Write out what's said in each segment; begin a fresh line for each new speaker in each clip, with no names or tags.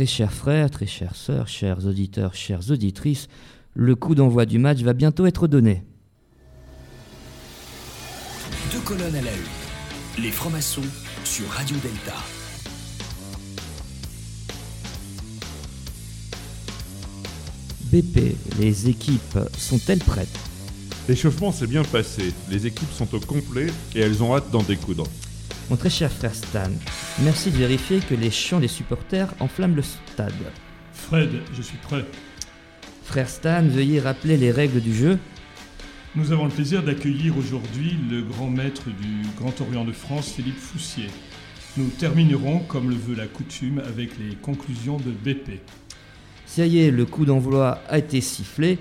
Très chers frères, très chères sœurs, chers auditeurs, chères auditrices, le coup d'envoi du match va bientôt être donné.
Deux colonnes à la une. Les francs-maçons sur Radio Delta.
BP, les équipes sont-elles prêtes?
L'échauffement s'est bien passé, les équipes sont au complet et elles ont hâte d'en découdre.
Mon très cher frère Stan, merci de vérifier que les chants des supporters enflamment le stade.
Fred, je suis prêt.
Frère Stan, veuillez rappeler les règles du jeu.
Nous avons le plaisir d'accueillir aujourd'hui le grand maître du Grand Orient de France, Philippe Foussier. Nous terminerons, comme le veut la coutume, avec les conclusions de BP.
Ça y est, le coup d'envoi a été sifflé.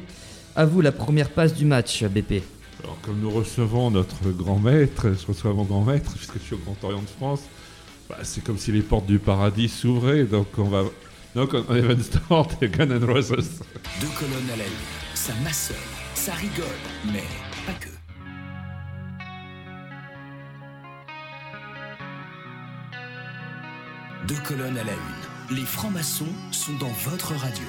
À vous la première passe du match, BP.
Alors comme nous recevons notre grand maître, je reçois mon grand maître puisque je suis au Grand Orient de France, bah, c'est comme si les portes du paradis s'ouvraient, donc on va... Donc on va start Gun and Roses.
Deux colonnes à la une. Ça massonne, ça rigole, mais pas que. Deux colonnes à la une. Les francs-maçons sont dans votre radio.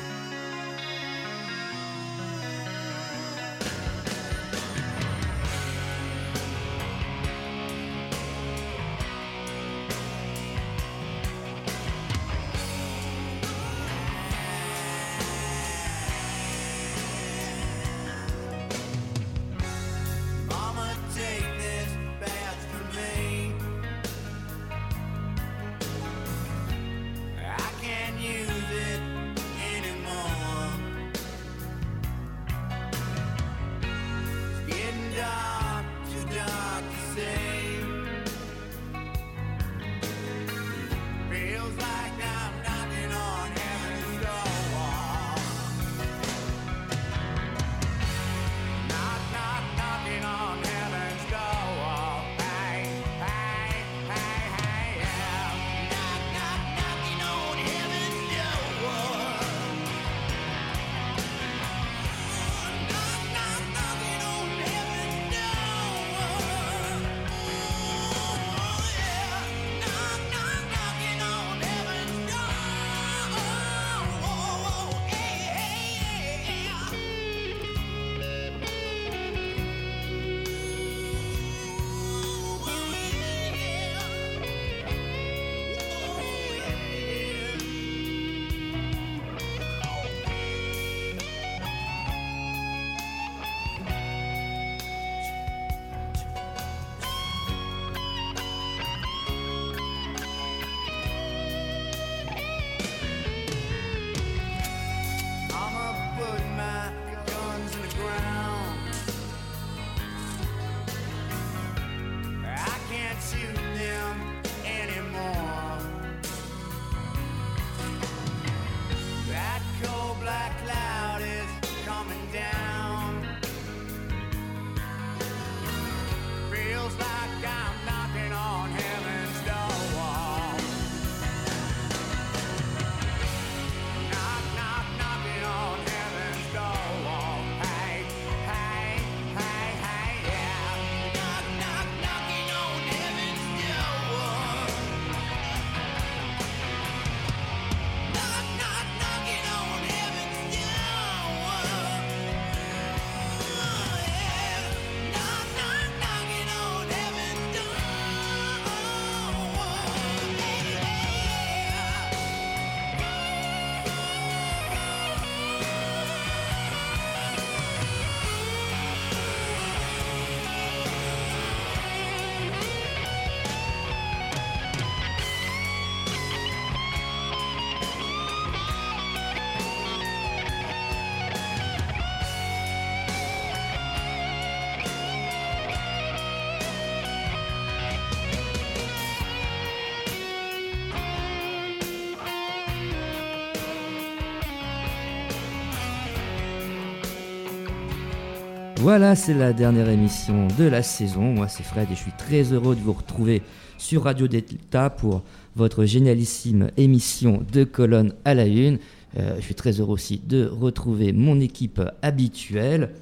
Voilà, c'est la dernière émission de la saison. Moi, c'est Fred et je suis très heureux de vous retrouver sur Radio Delta pour votre génialissime émission de colonne à la une. Euh, je suis très heureux aussi de retrouver mon équipe habituelle.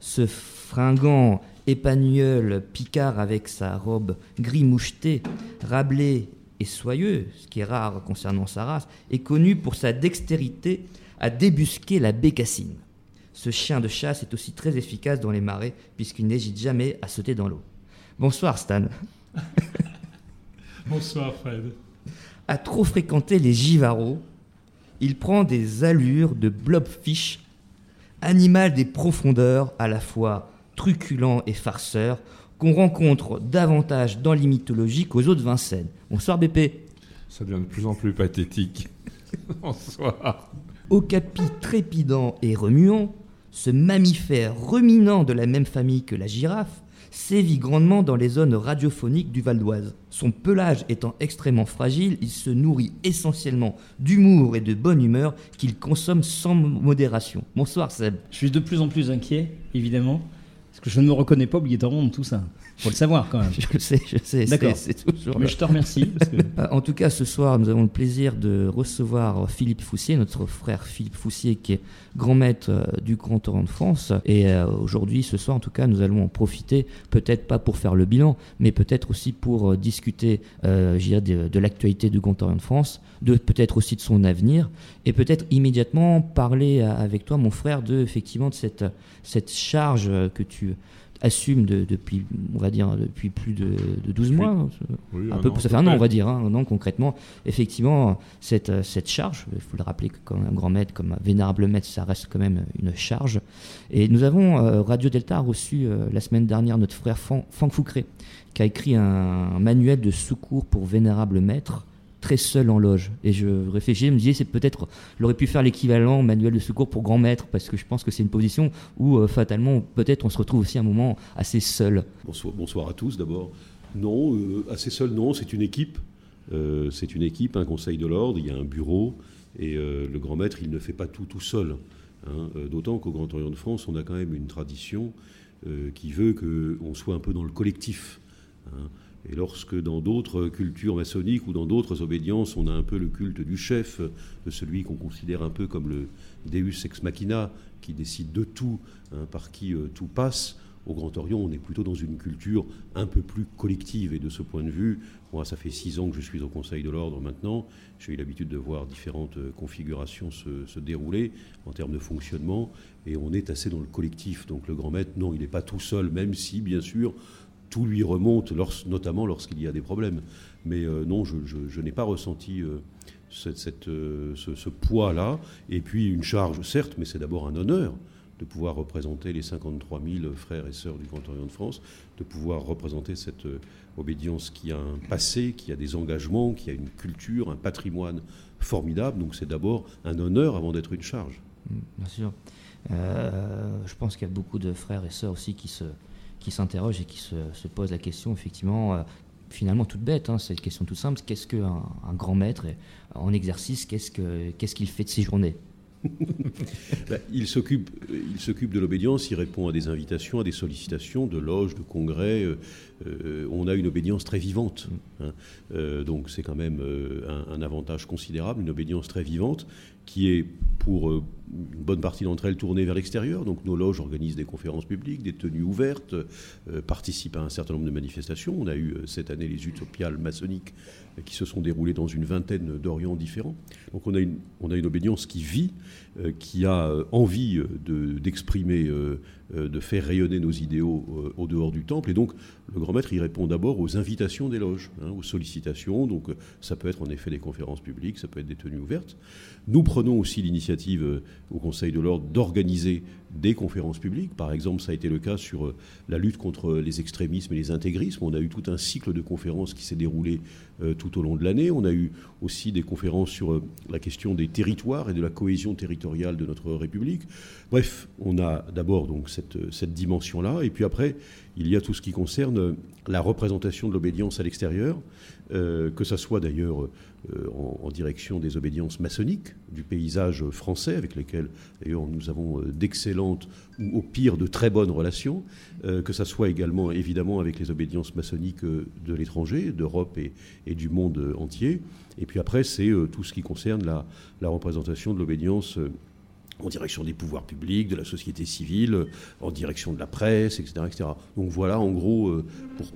Ce fringant épagnol Picard avec sa robe gris moucheté, Rabelais et soyeux, ce qui est rare concernant sa race, est connu pour sa dextérité à débusquer la bécassine. Ce chien de chasse est aussi très efficace dans les marais puisqu'il n'hésite jamais à sauter dans l'eau. Bonsoir Stan.
Bonsoir Fred.
À trop fréquenter les givarots, il prend des allures de blobfish, animal des profondeurs à la fois truculent et farceur, qu'on rencontre davantage dans les mythologies qu'aux eaux de Vincennes. Bonsoir BP.
Ça devient de plus en plus pathétique. Bonsoir.
Au capi trépidant et remuant, ce mammifère ruminant de la même famille que la girafe sévit grandement dans les zones radiophoniques du Val d'Oise. Son pelage étant extrêmement fragile, il se nourrit essentiellement d'humour et de bonne humeur qu'il consomme sans modération. Bonsoir Seb.
Je suis de plus en plus inquiet, évidemment, parce que je ne me reconnais pas obligatoirement dans tout ça. Faut le savoir quand même.
Je le sais, je sais,
D'accord.
c'est toujours
Mais je te remercie. parce que-
En tout cas, ce soir, nous avons le plaisir de recevoir Philippe Foussier, notre frère Philippe Foussier, qui est grand maître euh, du Grand Orient de France. Et euh, aujourd'hui, ce soir, en tout cas, nous allons en profiter, peut-être pas pour faire le bilan, mais peut-être aussi pour euh, discuter euh, de, de l'actualité du Grand Orient de France, de peut-être aussi de son avenir, et peut-être immédiatement parler avec toi, mon frère, de effectivement de cette, cette charge que tu assumes de- depuis, on va dire, depuis plus de, de 12 mois.
Oui,
un
un
peu,
an,
ça fait un an, on va dire, hein, un an concrètement. Effectivement, cette, euh, cette charge, il faut le rappeler que comme un grand maître, comme un vénérable maître, ça reste quand même une charge. Et nous avons, euh, Radio Delta a reçu euh, la semaine dernière notre frère Franck Foucré, qui a écrit un, un manuel de secours pour vénérable maître, très seul en loge. Et je réfléchis, je me disais, c'est peut-être, il aurait pu faire l'équivalent manuel de secours pour grand maître, parce que je pense que c'est une position où, euh, fatalement, peut-être on se retrouve aussi un moment assez seul.
Bonsoir, à tous d'abord. Non, euh, assez seul, non, c'est une équipe. Euh, c'est une équipe, un conseil de l'ordre, il y a un bureau, et le grand maître, il ne fait pas tout tout seul. hein. D'autant qu'au Grand Orient de France, on a quand même une tradition qui veut qu'on soit un peu dans le collectif. hein. Et lorsque dans d'autres cultures maçonniques ou dans d'autres obédiences, on a un peu le culte du chef, de celui qu'on considère un peu comme le Deus ex machina, qui décide de tout, hein, par qui euh, tout passe, au Grand Orient, on est plutôt dans une culture un peu plus collective. Et de ce point de vue, moi, ça fait six ans que je suis au Conseil de l'Ordre maintenant. J'ai eu l'habitude de voir différentes euh, configurations se, se dérouler en termes de fonctionnement. Et on est assez dans le collectif. Donc le grand maître, non, il n'est pas tout seul, même si, bien sûr, tout lui remonte, notamment lorsqu'il y a des problèmes. Mais euh, non, je, n'ai pas ressenti euh, euh, ce, ce poids-là. Et puis une charge, certes, mais c'est d'abord un honneur de pouvoir représenter les 53 000 frères et sœurs du Grand Orient de France, de pouvoir représenter cette obédience qui a un passé, qui a des engagements, qui a une culture, un patrimoine formidable. Donc c'est d'abord un honneur avant d'être une charge.
Mm, Bien sûr. Je pense qu'il y a beaucoup de frères et sœurs aussi qui se qui s'interrogent et qui se, se posent la question, effectivement, euh, finalement toute bête, hein, c'est une question toute simple, qu'est-ce qu'un un grand maître et, en exercice, qu'est-ce que qu'est-ce qu'il fait de ses journées?
Ben, il s'occupe, il s'occupe de l'obédience, il répond à des invitations, à des sollicitations de loges, de congrès. euh, euh, on a une obédience très vivante. hein. Euh, donc c'est quand même euh, un, un avantage considérable, une obédience très vivante qui est pour euh, une bonne partie d'entre elles tournée vers l'extérieur. Donc nos loges organisent des conférences publiques, des tenues ouvertes, euh, participent à un certain nombre de manifestations. On a eu euh, cette année les utopiales maçonniques qui se sont déroulées dans une vingtaine d'orients différents. Donc on a une, on obédience qui vit, qui a envie de- d'exprimer, de faire rayonner nos idéaux euh, au dehors du temple. Et donc le grand maître, il répond d'abord aux invitations des loges, hein, aux sollicitations. Donc euh, ça peut être en effet des conférences publiques, ça peut être des tenues ouvertes. Nous prenons aussi l'initiative euh, au Conseil de l'Ordre d'organiser des conférences publiques. Par exemple, ça a été le cas sur euh, la lutte contre les extrémismes et les intégrismes. On a eu tout un cycle de conférences qui s'est déroulé euh, tout au long de l'année. On a eu aussi des conférences sur euh, la question des territoires et de la cohésion territoriale de notre République. Bref, on a d'abord donc cette, cette dimension-là, et puis après, il y a tout ce qui concerne la représentation de l'obédience à l'extérieur, euh, que ça soit d'ailleurs euh, en, direction des obédiences maçonniques du paysage français, avec lesquelles d'ailleurs nous avons euh, d'excellentes ou au pire de très bonnes relations, que ça soit également évidemment avec les obédiences maçonniques de l'étranger, d'Europe et, du monde entier. Et puis après, c'est tout ce qui concerne la, la représentation de l'obédience. En direction des pouvoirs publics, de la société civile, euh, en direction de la presse, etc. etc. Donc voilà, en gros, euh,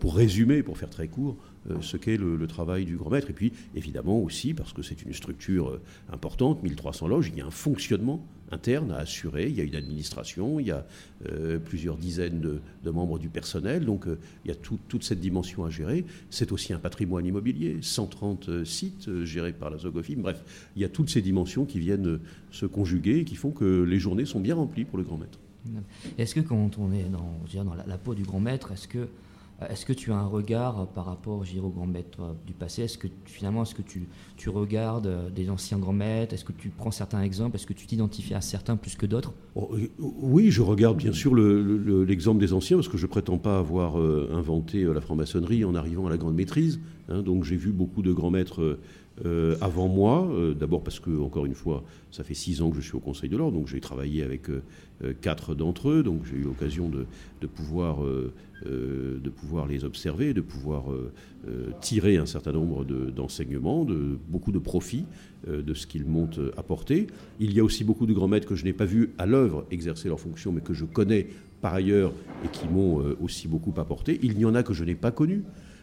pour, résumer, pour faire très court, euh, ce qu'est le, le travail du grand maître. Et puis, évidemment aussi, parce que c'est une structure importante, 1300 loges, il y a un fonctionnement interne à assurer, il y a une administration, il y a euh, plusieurs dizaines de, membres du personnel, donc euh, il y a tout- toute cette dimension à gérer. C'est aussi un patrimoine immobilier, 130 euh, sites gérés par la Zogofim. Bref, il y a toutes ces dimensions qui viennent se conjuguer et qui font que les journées sont bien remplies pour le grand maître.
Est-ce que quand on est dans, la, peau du grand maître, est-ce que, est-ce que tu as un regard euh, par rapport je dirais, au grand maître euh, du passé? Est-ce que finalement, est-ce que tu, tu regardes euh, des anciens grands maîtres? Est-ce que tu prends certains exemples? Est-ce que tu t'identifies à certains plus que d'autres?
Oh, euh, Oui, je regarde bien sûr le- le- l'exemple des anciens, parce que je prétends pas avoir euh, inventé euh, la franc-maçonnerie en arrivant à la grande maîtrise. hein. donc j'ai vu beaucoup de grands maîtres euh, avant moi. euh, D'abord parce que, encore une fois, ça fait six ans que je suis au Conseil de l'Ordre, donc j'ai travaillé avec euh, quatre d'entre eux, donc j'ai eu l'occasion de, pouvoir, de pouvoir les observer, de pouvoir tirer un certain nombre de- d'enseignements, de, beaucoup de profits de ce qu'ils m'ont apporté. Il y a aussi beaucoup de grands maîtres que je n'ai pas vus à l'œuvre exercer leurs fonctions, mais que je connais par ailleurs et qui m'ont aussi beaucoup apporté. Il y en a que je n'ai pas connus,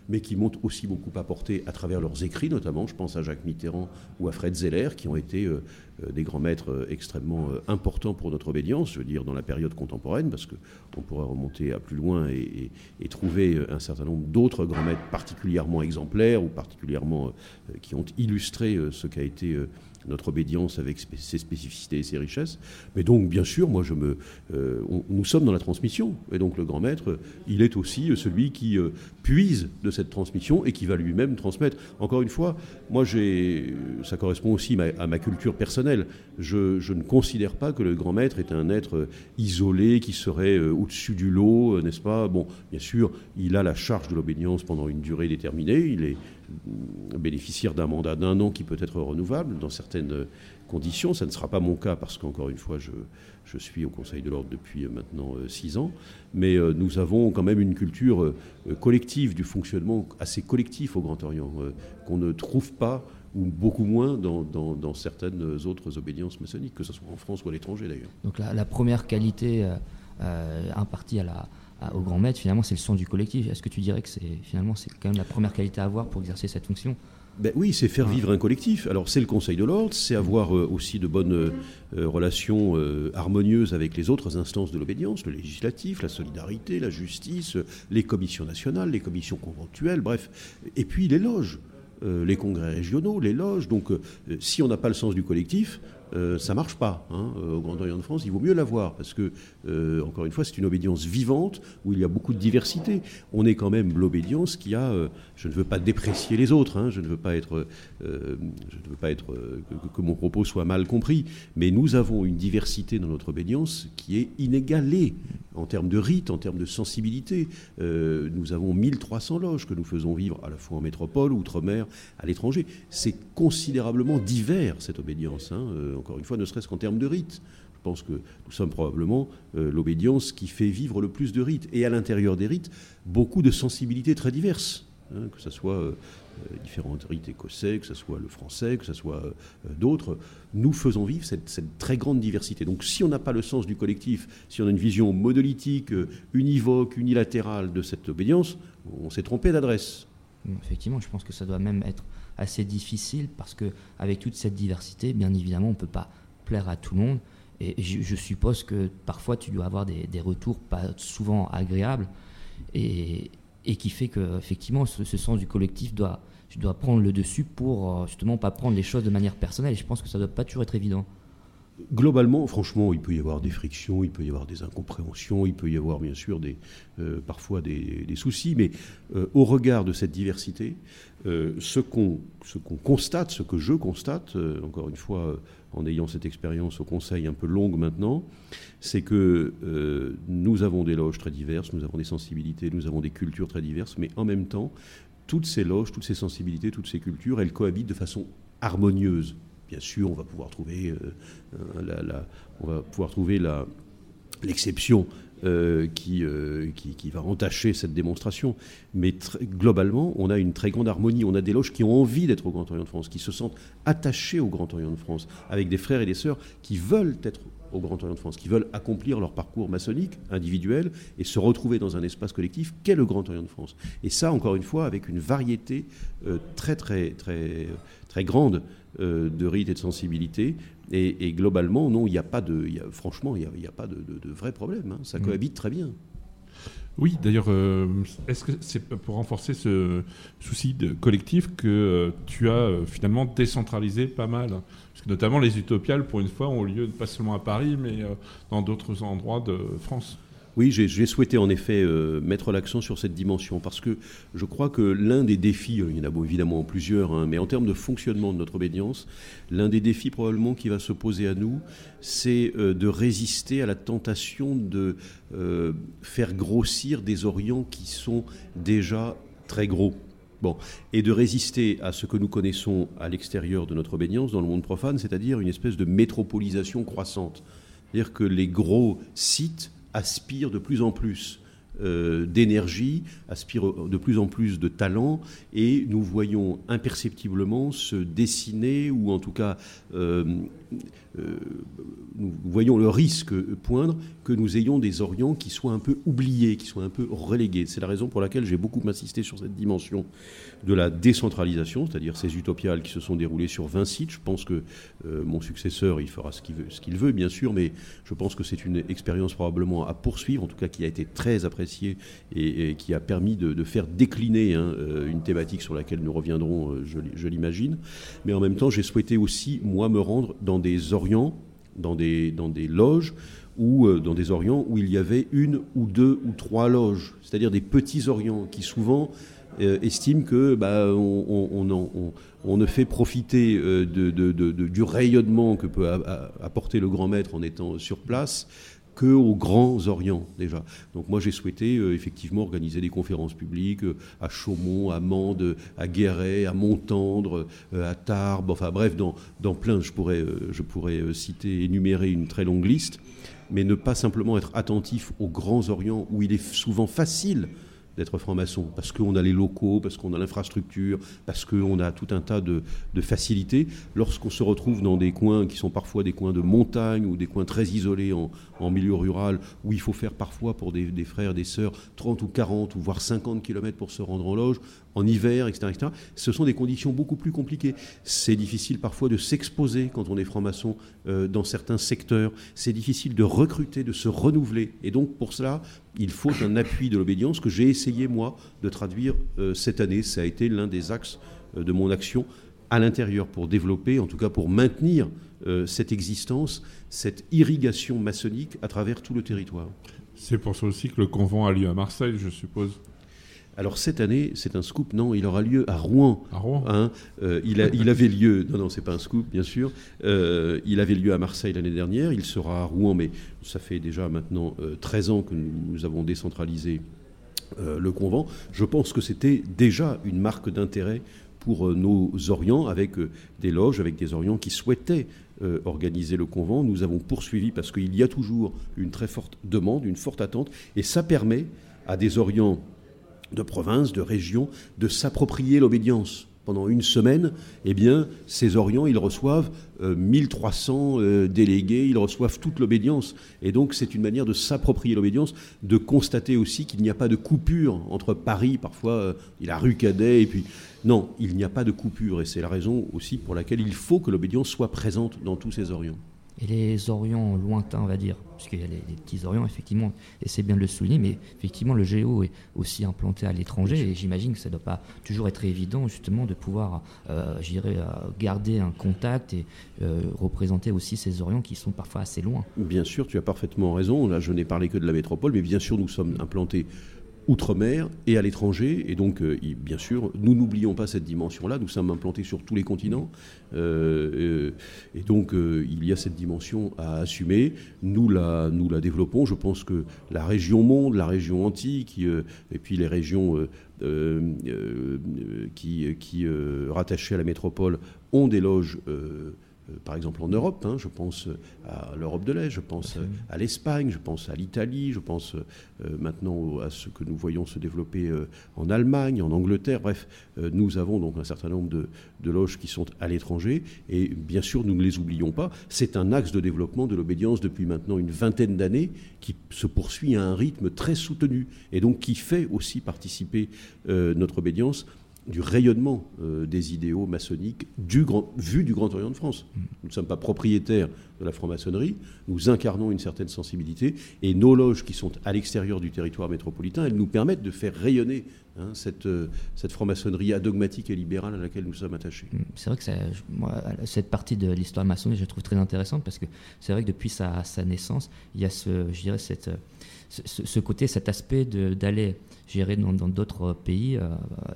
mais qui m'ont aussi beaucoup apporté à travers leurs écrits, notamment. Je pense à Jacques Mitterrand ou à Fred Zeller, qui ont été euh, euh, des grands maîtres euh, extrêmement importants pour notre obédience, je veux dire dans la période contemporaine, parce qu'on pourrait remonter à plus loin et, trouver un certain nombre d'autres grands maîtres particulièrement exemplaires ou particulièrement qui ont illustré ce qu'a été notre obédience avec ses spécificités et ses richesses. Mais donc, bien sûr, moi, je me, euh, nous sommes dans la transmission. Et donc, le grand maître, il est aussi euh, celui qui euh, puise de cette transmission et qui va lui-même transmettre. Encore une fois, moi, ça correspond aussi à ma culture personnelle. Je, ne considère pas que le grand maître est un être isolé qui serait au-dessus du lot, n'est-ce pas? Bon, bien sûr, il a la charge de l'obédience pendant une durée déterminée. Il est bénéficiaire d'un mandat d'un an qui peut être renouvelable dans certaines conditions. Ça ne sera pas mon cas parce qu'encore une fois, je, suis au Conseil de l'Ordre depuis euh, maintenant euh, six ans. Mais euh, nous avons quand même une culture collective du fonctionnement assez collectif au Grand Orient qu'on ne trouve pas ou beaucoup moins dans, certaines autres obédiences maçonniques, que ce soit en France ou à l'étranger d'ailleurs.
Donc la, première qualité impartie à la, à- au grand maître, finalement, c'est le sens du collectif. Est-ce que tu dirais que c'est finalement c'est quand même la première qualité à avoir pour exercer cette fonction?
Ben oui, c'est faire vivre un collectif. Alors c'est le Conseil de l'ordre, c'est avoir euh, aussi de bonnes euh, euh, relations euh, harmonieuses avec les autres instances de l'obédience, le législatif, la solidarité, la justice, les commissions nationales, les commissions conventuelles, bref. Et puis les loges, les congrès régionaux, les loges. Donc si on n'a pas le sens du collectif, euh, ça marche pas. hein. Euh, Au Grand Orient de France, il vaut mieux l'avoir parce que, euh, encore une fois, c'est une obédience vivante où il y a beaucoup de diversité. On est quand même l'obédience qui a, je ne veux pas déprécier les autres, hein, je ne veux pas être, je ne veux pas être que, que mon propos soit mal compris, mais nous avons une diversité dans notre obédience qui est inégalée en termes de rite, en termes de sensibilité. Euh, nous avons 1300 loges que nous faisons vivre à la fois en métropole, outre-mer, à l'étranger. C'est considérablement divers cette obédience. hein. Euh, encore une fois, ne serait-ce qu'en termes de rite. Je pense que nous sommes probablement euh, l'obédience qui fait vivre le plus de rites. Et à l'intérieur des rites, beaucoup de sensibilités très diverses. hein, que ce soit euh, différents rites écossais, que ce soit le français, que ce soit euh, d'autres. Nous faisons vivre cette, très grande diversité. Donc si on n'a pas le sens du collectif, si on a une vision monolithique, euh, univoque, unilatérale de cette obédience, on s'est trompé d'adresse.
Effectivement, je pense que ça doit même être assez difficile parce que avec toute cette diversité, bien évidemment, on ne peut pas plaire à tout le monde. Et je, je suppose que parfois tu dois avoir des, des retours pas souvent agréables et, et qui fait que effectivement ce, sens du collectif doit, tu dois prendre le dessus pour euh, justement pas prendre les choses de manière personnelle. Et je pense que ça doit pas toujours être évident.
Globalement, franchement, il peut y avoir des frictions, il peut y avoir des incompréhensions, il peut y avoir bien sûr des, euh, parfois des, des soucis, mais euh, au regard de cette diversité, euh, ce qu'on constate, ce que je constate, encore une fois, en ayant cette expérience au Conseil un peu longue maintenant, c'est que euh, nous avons des loges très diverses, nous avons des sensibilités, nous avons des cultures très diverses, mais en même temps, toutes ces loges, toutes ces sensibilités, toutes ces cultures, elles cohabitent de façon harmonieuse. Bien sûr, on va pouvoir trouver, euh, l'exception euh, qui, euh, qui, va entacher cette démonstration. Mais globalement, on a une très grande harmonie. On a des loges qui ont envie d'être au Grand Orient de France, qui se sentent attachés au Grand Orient de France, avec des frères et des sœurs qui veulent être au Grand Orient de France, qui veulent accomplir leur parcours maçonnique individuel et se retrouver dans un espace collectif qu'est le Grand Orient de France. Et ça, encore une fois, avec une variété euh, très, très, très, grande de rites et de sensibilités. Et, et globalement, non, il n'y a pas de, il y a- franchement, il n'y a, pas de, de, de vrai problème. hein. Ça
Mm.
cohabite très bien.
Oui, d'ailleurs, euh, est-ce que c'est pour renforcer ce souci de collectif que euh, tu as euh, finalement décentralisé pas mal Parce que notamment les utopiales, pour une fois, ont lieu pas seulement à Paris, mais dans d'autres endroits de France.
Oui, j'ai souhaité en effet euh, mettre l'accent sur cette dimension parce que je crois que l'un des défis, euh, il y en a évidemment plusieurs, hein, mais en termes de fonctionnement de notre obédience, l'un des défis probablement qui va se poser à nous, c'est euh, de résister à la tentation de faire grossir des Orients qui sont déjà très gros. Bon, et de résister à ce que nous connaissons à l'extérieur de notre obédience, dans le monde profane, c'est-à-dire une espèce de métropolisation croissante. C'est-à-dire que les gros sites aspirent de plus en plus euh, d'énergie, aspirent de plus en plus de talent, et nous voyons imperceptiblement se dessiner, ou en tout cas, euh, euh, nous voyons le risque poindre que nous ayons des Orients qui soient un peu oubliés, qui soient un peu relégués. C'est la raison pour laquelle j'ai beaucoup insisté sur cette dimension de la décentralisation, c'est-à-dire ces utopiales qui se sont déroulées sur 20 sites. Je pense que mon successeur, il fera ce qu'il veut, veut, bien sûr, mais je pense que c'est une expérience probablement à poursuivre, en tout cas qui a été très appréciée et, qui a permis de, faire décliner hein, euh, une thématique sur laquelle nous reviendrons, euh, je, l'imagine. Mais en même temps, j'ai souhaité aussi, moi, me rendre dans des Orients, dans des, dans des loges, ou euh, dans des Orients où il y avait une ou deux ou trois loges, c'est-à-dire des petits Orients qui souvent estiment que bah, ne fait profiter du rayonnement que peut apporter le grand maître en étant sur place que aux grands Orients déjà. Donc moi j'ai souhaité euh, effectivement organiser des conférences publiques euh, à Chaumont, à Mende, à Guéret, à Montendre, euh, à Tarbes, enfin bref, dans, dans plein, je pourrais, je pourrais citer, énumérer une très longue liste, mais ne pas simplement être attentif aux grands Orients où il est souvent facile d'être franc-maçon, parce qu'on a les locaux, parce qu'on a l'infrastructure, parce qu'on a tout un tas de, de facilités. Lorsqu'on se retrouve dans des coins qui sont parfois des coins de montagne ou des coins très isolés en, en milieu rural, où il faut faire parfois pour des, des frères, des sœurs, 30 ou 40 ou voire 50 km pour se rendre en loge, en hiver, etc., etc., ce sont des conditions beaucoup plus compliquées. C'est difficile parfois de s'exposer quand on est franc-maçon euh, dans certains secteurs. C'est difficile de recruter, de se renouveler. Et donc pour cela, il faut un appui de l'obédience que j'ai essayé, moi, de traduire euh, cette année. Ça a été l'un des axes euh, de mon action à l'intérieur pour développer, en tout cas pour maintenir euh, cette existence, cette irrigation maçonnique à travers tout le territoire.
C'est pour ça aussi que le convent a lieu à Marseille, je suppose.
Alors cette année, c'est un scoop, non, il aura lieu à Rouen.
À Rouen
Hein, euh, il, a- il avait lieu, non, non, c'est pas un scoop, bien sûr. Euh, il avait lieu à Marseille l'année dernière. Il sera à Rouen, mais ça fait déjà maintenant euh, 13 ans que nous, nous avons décentralisé euh, le convent. Je pense que c'était déjà une marque d'intérêt pour euh, nos Orients, avec euh, des loges, avec des Orients qui souhaitaient euh, organiser le convent. Nous avons poursuivi parce qu'il y a toujours une très forte demande, une forte attente, et ça permet à des Orients de province, de région, de s'approprier l'obédience. Pendant une semaine, eh ces Orients, ils reçoivent euh, 1300 euh, délégués, ils reçoivent toute l'obédience. Et donc, c'est une manière de s'approprier l'obédience, de constater aussi qu'il n'y a pas de coupure entre Paris, parfois, euh, et la rue Cadet, et puis... Non, il n'y a pas de coupure, et c'est la raison aussi pour laquelle il faut que l'obédience soit présente dans tous ces Orients.
Et les Orients lointains, on va dire, parce qu'il y a les, les petits Orients, effectivement, et c'est bien de le souligner, mais effectivement, le Géo est aussi implanté à l'étranger, et j'imagine que ça ne doit pas toujours être évident, justement, de pouvoir, euh, euh, garder un contact et euh, représenter aussi ces Orients qui sont parfois assez loin.
Bien sûr, tu as parfaitement raison. Là, je n'ai parlé que de la métropole, mais bien sûr, nous sommes implantés outre-mer et à l'étranger. Et donc, euh, bien sûr, nous n'oublions pas cette dimension-là. Nous sommes implantés sur tous les continents. Euh, euh, et donc, il y a cette dimension à assumer. Nous la, développons. Je pense que la région monde, la région antique, et puis les régions qui, qui rattachées à la métropole ont des loges. Euh, euh, par exemple en Europe, hein, je pense à l'Europe de l'Est, je pense euh, à l'Espagne, je pense à l'Italie, je pense euh, maintenant à ce que nous voyons se développer euh, en Allemagne, en Angleterre. Bref, euh, nous avons donc un certain nombre de, de loges qui sont à l'étranger et bien sûr nous ne les oublions pas. C'est un axe de développement de l'obédience depuis maintenant une vingtaine d'années qui se poursuit à un rythme très soutenu et donc qui fait aussi participer euh, notre obédience du rayonnement euh, des idéaux maçonniques du grand, vu du Grand Orient de France. Nous ne sommes pas propriétaires de la franc-maçonnerie, nous incarnons une certaine sensibilité, et nos loges qui sont à l'extérieur du territoire métropolitain, elles nous permettent de faire rayonner hein, cette, euh, cette franc-maçonnerie adogmatique et libérale à laquelle nous sommes attachés.
Mm, C'est vrai que ça- je- moi, cette partie de l'histoire maçonnique, je la trouve très intéressante parce que c'est vrai que depuis sa, sa naissance, il y a ce, je dirais cette, ce, ce- ce côté, cet aspect d'aller gérer dans d'autres pays euh,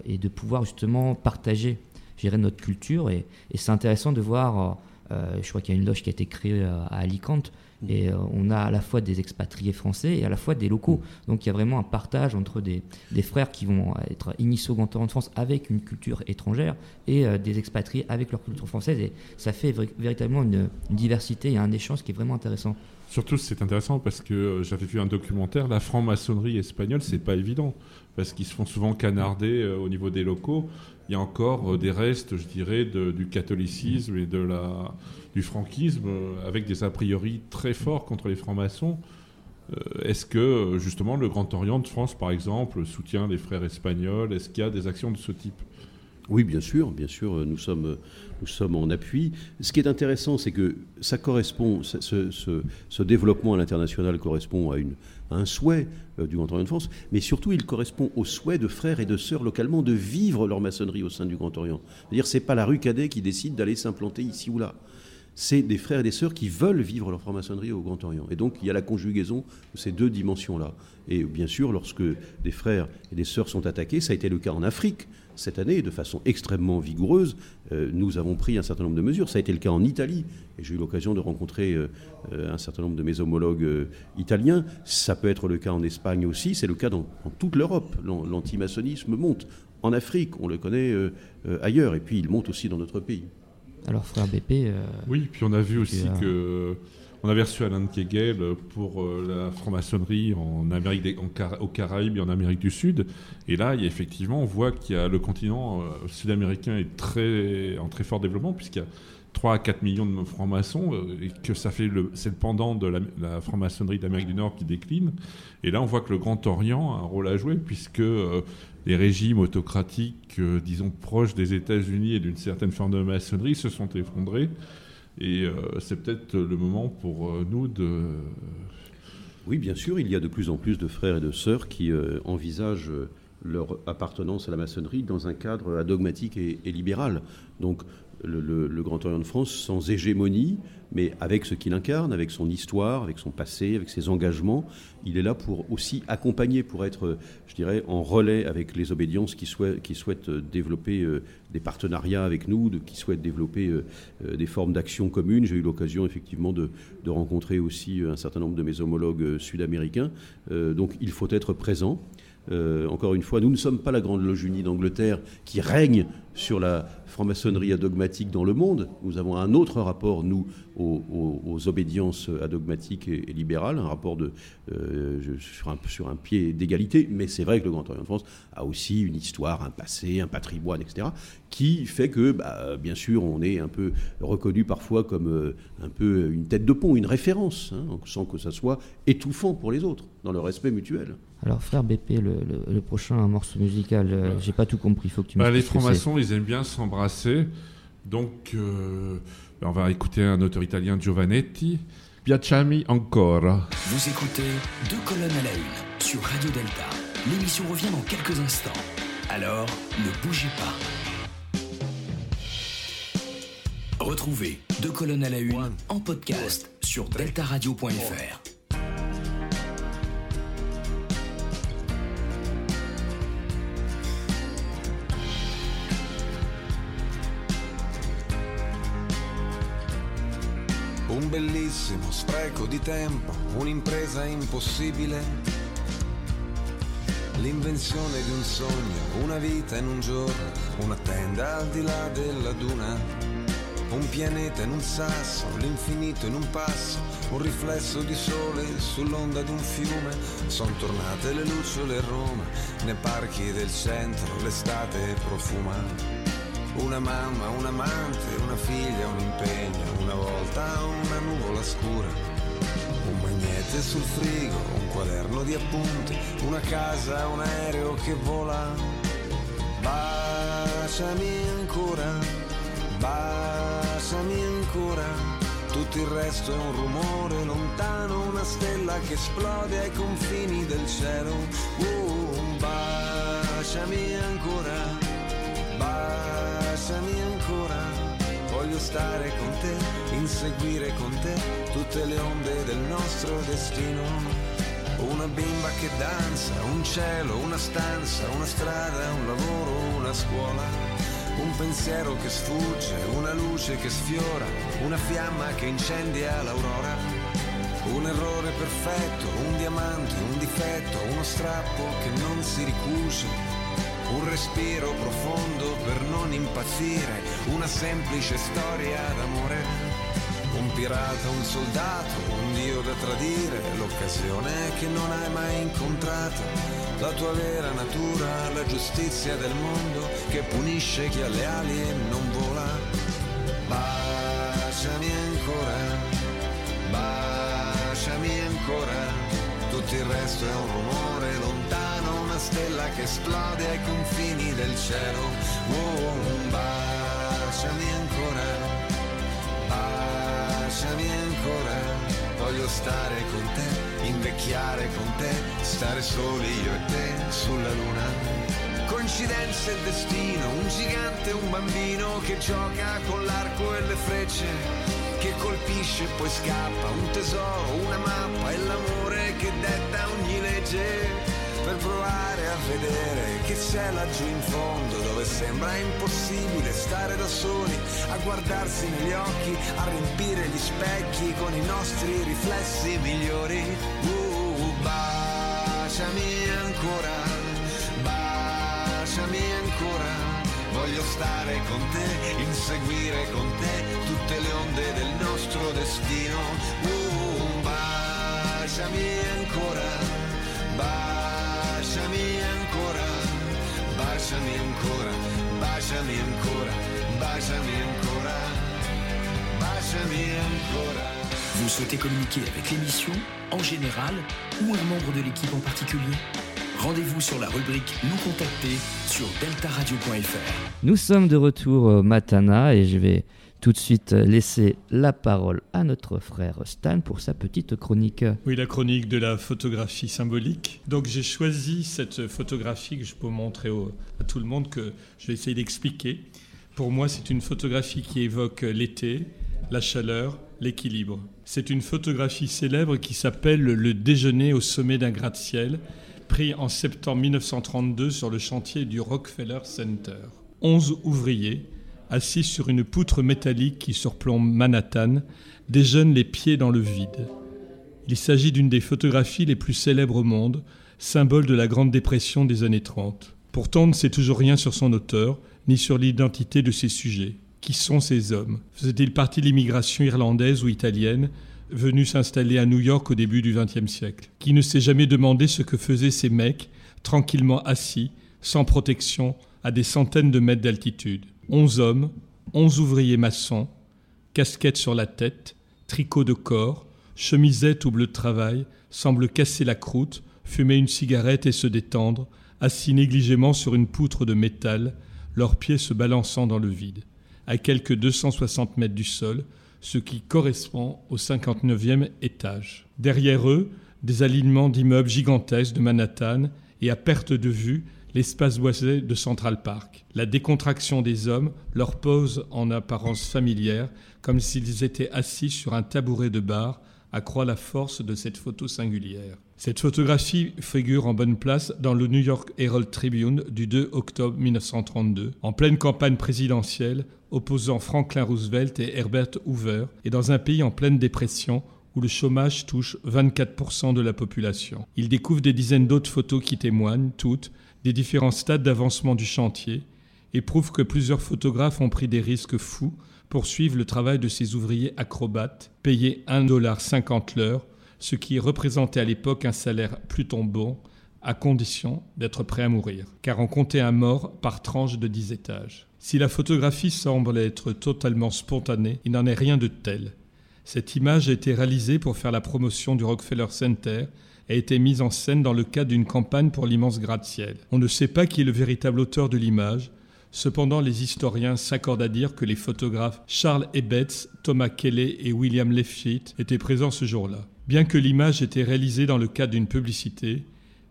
et de pouvoir justement partager gérer notre culture. Et, et c'est intéressant de voir, euh, je crois qu'il y a une loge qui a été créée euh, à Alicante. Et euh, on a à la fois des expatriés français et à la fois des locaux. Donc il y a vraiment un partage entre des, des frères qui vont être initiés au Grand Orient de France avec une culture étrangère et euh, des expatriés avec leur culture française. Et ça fait véritablement une, une diversité et un échange qui est vraiment intéressant.
Surtout, c'est intéressant parce que euh, j'avais vu un documentaire, la franc-maçonnerie espagnole, c'est pas évident parce qu'ils se font souvent canarder euh, au niveau des locaux. Il y a encore euh, des restes, je dirais, du catholicisme et du franquisme avec des a priori très forts contre les francs-maçons. Est-ce que justement le Grand Orient de France, par exemple, soutient les frères espagnols? Est-ce qu'il y a des actions de ce type?
Oui, bien sûr, bien sûr, euh, nous sommes, euh, nous sommes en appui. Ce qui est intéressant, c'est que ça correspond, ce, développement à l'international correspond à un souhait euh, du Grand Orient de France, mais surtout il correspond au souhait de frères et de sœurs localement de vivre leur maçonnerie au sein du Grand Orient. C'est-à-dire, c'est pas la rue Cadet qui décide d'aller s'implanter ici ou là. C'est des frères et des sœurs qui veulent vivre leur franc-maçonnerie au Grand Orient. Et donc, il y a la conjugaison de ces deux dimensions-là. Et bien sûr, lorsque des frères et des sœurs sont attaqués, ça a été le cas en Afrique cette année, de façon extrêmement vigoureuse. Euh, nous avons pris un certain nombre de mesures. Ça a été le cas en Italie. Et j'ai eu l'occasion de rencontrer euh, euh, un certain nombre de mes homologues euh, italiens. Ça peut être le cas en Espagne aussi. C'est le cas dans, dans toute l'Europe. L'an- L'antimaçonnisme monte. En Afrique, on le connaît euh, euh, ailleurs. Et puis, il monte aussi dans notre pays.
Alors, frère BP, euh,
Oui, puis on a vu aussi
euh,
que on avait reçu Alain de Kegel pour euh, la franc-maçonnerie en Amérique aux Caraïbes et en Amérique du Sud. Et là, il y a effectivement, on voit qu'il y a le continent euh, sud-américain est très en très fort développement puisqu'il y a 3 à 4 millions de francs-maçons euh, et que ça fait le c'est le pendant de la, franc-maçonnerie d'Amérique du Nord qui décline. Et là, on voit que le Grand Orient a un rôle à jouer puisque les régimes autocratiques, disons proches des États-Unis et d'une certaine forme de maçonnerie, se sont effondrés. Et euh, c'est peut-être le moment pour euh, nous de.
Oui, bien sûr, il y a de plus en plus de frères et de sœurs qui euh, envisagent leur appartenance à la maçonnerie dans un cadre adogmatique et, et libéral. Donc, le, Grand Orient de France, sans hégémonie, mais avec ce qu'il incarne, avec son histoire, avec son passé, avec ses engagements, il est là pour aussi accompagner, pour être, je dirais, en relais avec les obédiences qui souhaitent, développer euh, des partenariats avec nous, qui souhaitent développer euh, euh, des formes d'action communes. J'ai eu l'occasion effectivement de, rencontrer aussi un certain nombre de mes homologues sud-américains. Donc il faut être présent. Encore une fois, nous ne sommes pas la Grande Loge Unie d'Angleterre qui règne sur la franc-maçonnerie adogmatique dans le monde. Nous avons un autre rapport, nous, aux, aux- aux obédiences adogmatiques et, et libérales, un rapport de, euh, sur, un, sur un pied d'égalité. Mais c'est vrai que le Grand Orient de France a aussi une histoire, un passé, un patrimoine, etc., qui fait que, bah, bien sûr, on est un peu reconnu parfois comme euh, un peu une tête de pont, une référence, hein, sans que ça soit étouffant pour les autres, dans le respect mutuel.
alors frère BP, le, le- le prochain morceau musical, euh, j'ai pas tout compris, il faut que tu
Bah, les francs-maçons, ils aiment bien s'embrasser. Donc, euh, on va écouter un auteur italien, Giovanetti. Piacciami ancora.
Vous écoutez Deux colonnes à la une sur Radio Delta. L'émission revient dans quelques instants. Alors, ne bougez pas. Retrouvez Deux colonnes à la une en podcast sur deltaradio.fr.
bellissimo spreco di tempo, un'impresa impossibile. L'invenzione di un sogno, una vita in un giorno, una tenda al di là della duna. Un pianeta in un sasso, l'infinito in un passo, un riflesso di sole sull'onda di un fiume. Sono tornate le lucciole a Roma, nei parchi del centro l'estate profuma. Una mamma, un amante, una figlia, un impegno, una volta una nuvola scura. Un magnete sul frigo, un quaderno di appunti, una casa, un aereo che vola. Baciami ancora, baciami ancora. Tutto il resto è un rumore lontano, una stella che esplode ai confini del cielo. Uh, baciami ancora, baciami ancora. Voglio stare con te, inseguire con te tutte le onde del nostro destino. Una bimba che danza, un cielo, una stanza, una strada, un lavoro, una scuola. Un pensiero che sfugge, una luce che sfiora, una fiamma che incendia l'aurora. Un errore perfetto, un diamante, un difetto, uno strappo che non si ricuce. Un respiro profondo per non impazzire, una semplice storia d'amore. Un pirata, un soldato, un dio da tradire, l'occasione che non hai mai incontrato. La tua vera natura, la giustizia del mondo che punisce chi ha le ali e non vola. Baciami ancora, baciami ancora. Tutto il resto è un rumore lontano, stella che esplode ai confini del cielo. Oh, baciami ancora, baciami ancora. Voglio stare con te, invecchiare con te, stare soli io e te sulla luna. Coincidenze e destino, un gigante e un bambino che gioca con l'arco e le frecce, che colpisce e poi scappa, un tesoro, una mappa e l'amore che detta ogni legge. Per provare a vedere che c'è laggiù in fondo dove sembra impossibile stare da soli, a guardarsi negli occhi, a riempire gli specchi con i nostri riflessi migliori. Uh, baciami ancora, baciami ancora, voglio stare con te, inseguire con te tutte le onde del nostro destino. Uh, baciami ancora, baciami ancora, baciami ancora, baciami ancora, baciami ancora, baciami ancora.
Vous souhaitez communiquer avec l'émission en général ou un membre de l'équipe en particulier? Rendez-vous sur la rubrique Nous contacter sur deltaradio.fr.
Nous sommes de retour au Matana et je vais tout de suite laisser la parole à notre frère Stan pour sa petite chronique.
Oui, la chronique de la photographie symbolique. Donc j'ai choisi cette photographie que je peux montrer à tout le monde, que je vais essayer d'expliquer. Pour moi, c'est une photographie qui évoque l'été, la chaleur, l'équilibre. C'est une photographie célèbre qui s'appelle Le déjeuner au sommet d'un gratte-ciel, pris en septembre 1932 sur le chantier du Rockefeller Center. Onze ouvriers, assis sur une poutre métallique qui surplombe Manhattan, déjeunent les pieds dans le vide. Il s'agit d'une des photographies les plus célèbres au monde, symbole de la Grande Dépression des années 30. Pourtant, on ne sait toujours rien sur son auteur, ni sur l'identité de ses sujets. Qui sont ces hommes? Faisaient-ils partie de l'immigration irlandaise ou italienne, venue s'installer à New York au début du XXe siècle? Qui ne s'est jamais demandé ce que faisaient ces mecs, tranquillement assis, sans protection, à des centaines de mètres d'altitude? Onze hommes, onze ouvriers maçons, casquette sur la tête, tricot de corps, chemisette ou bleu de travail, semblent casser la croûte, fumer une cigarette et se détendre, assis négligemment sur une poutre de métal, leurs pieds se balançant dans le vide, à quelques 260 mètres du sol, ce qui correspond au 59e étage. Derrière eux, des alignements d'immeubles gigantesques de Manhattan et à perte de vue, l'espace boisé de Central Park. La décontraction des hommes leur pose en apparence familière, comme s'ils étaient assis sur un tabouret de bar accroît la force de cette photo singulière. Cette photographie figure en bonne place dans le New York Herald Tribune du 2 octobre 1932, en pleine campagne présidentielle opposant Franklin Roosevelt et Herbert Hoover, et dans un pays en pleine dépression où le chômage touche 24% de la population. Il découvre des dizaines d'autres photos qui témoignent, toutes, des différents stades d'avancement du chantier, et prouvent que plusieurs photographes ont pris des risques fous pour suivre le travail de ces ouvriers acrobates, payés 1,50$ l'heure, ce qui représentait à l'époque un salaire plutôt bon, à condition d'être prêt à mourir, car on comptait un mort par tranche de 10 étages. Si la photographie semble être totalement spontanée, il n'en est rien de tel. Cette image a été réalisée pour faire la promotion du Rockefeller Center a été mise en scène dans le cadre d'une campagne pour l'immense gratte-ciel. On ne sait pas qui est le véritable auteur de l'image, Cependant, les historiens s'accordent à dire que les photographes Charles Ebbets, Thomas Kelly et William Lefsheet étaient présents ce jour-là. Bien que l'image ait été réalisée dans le cadre d'une publicité,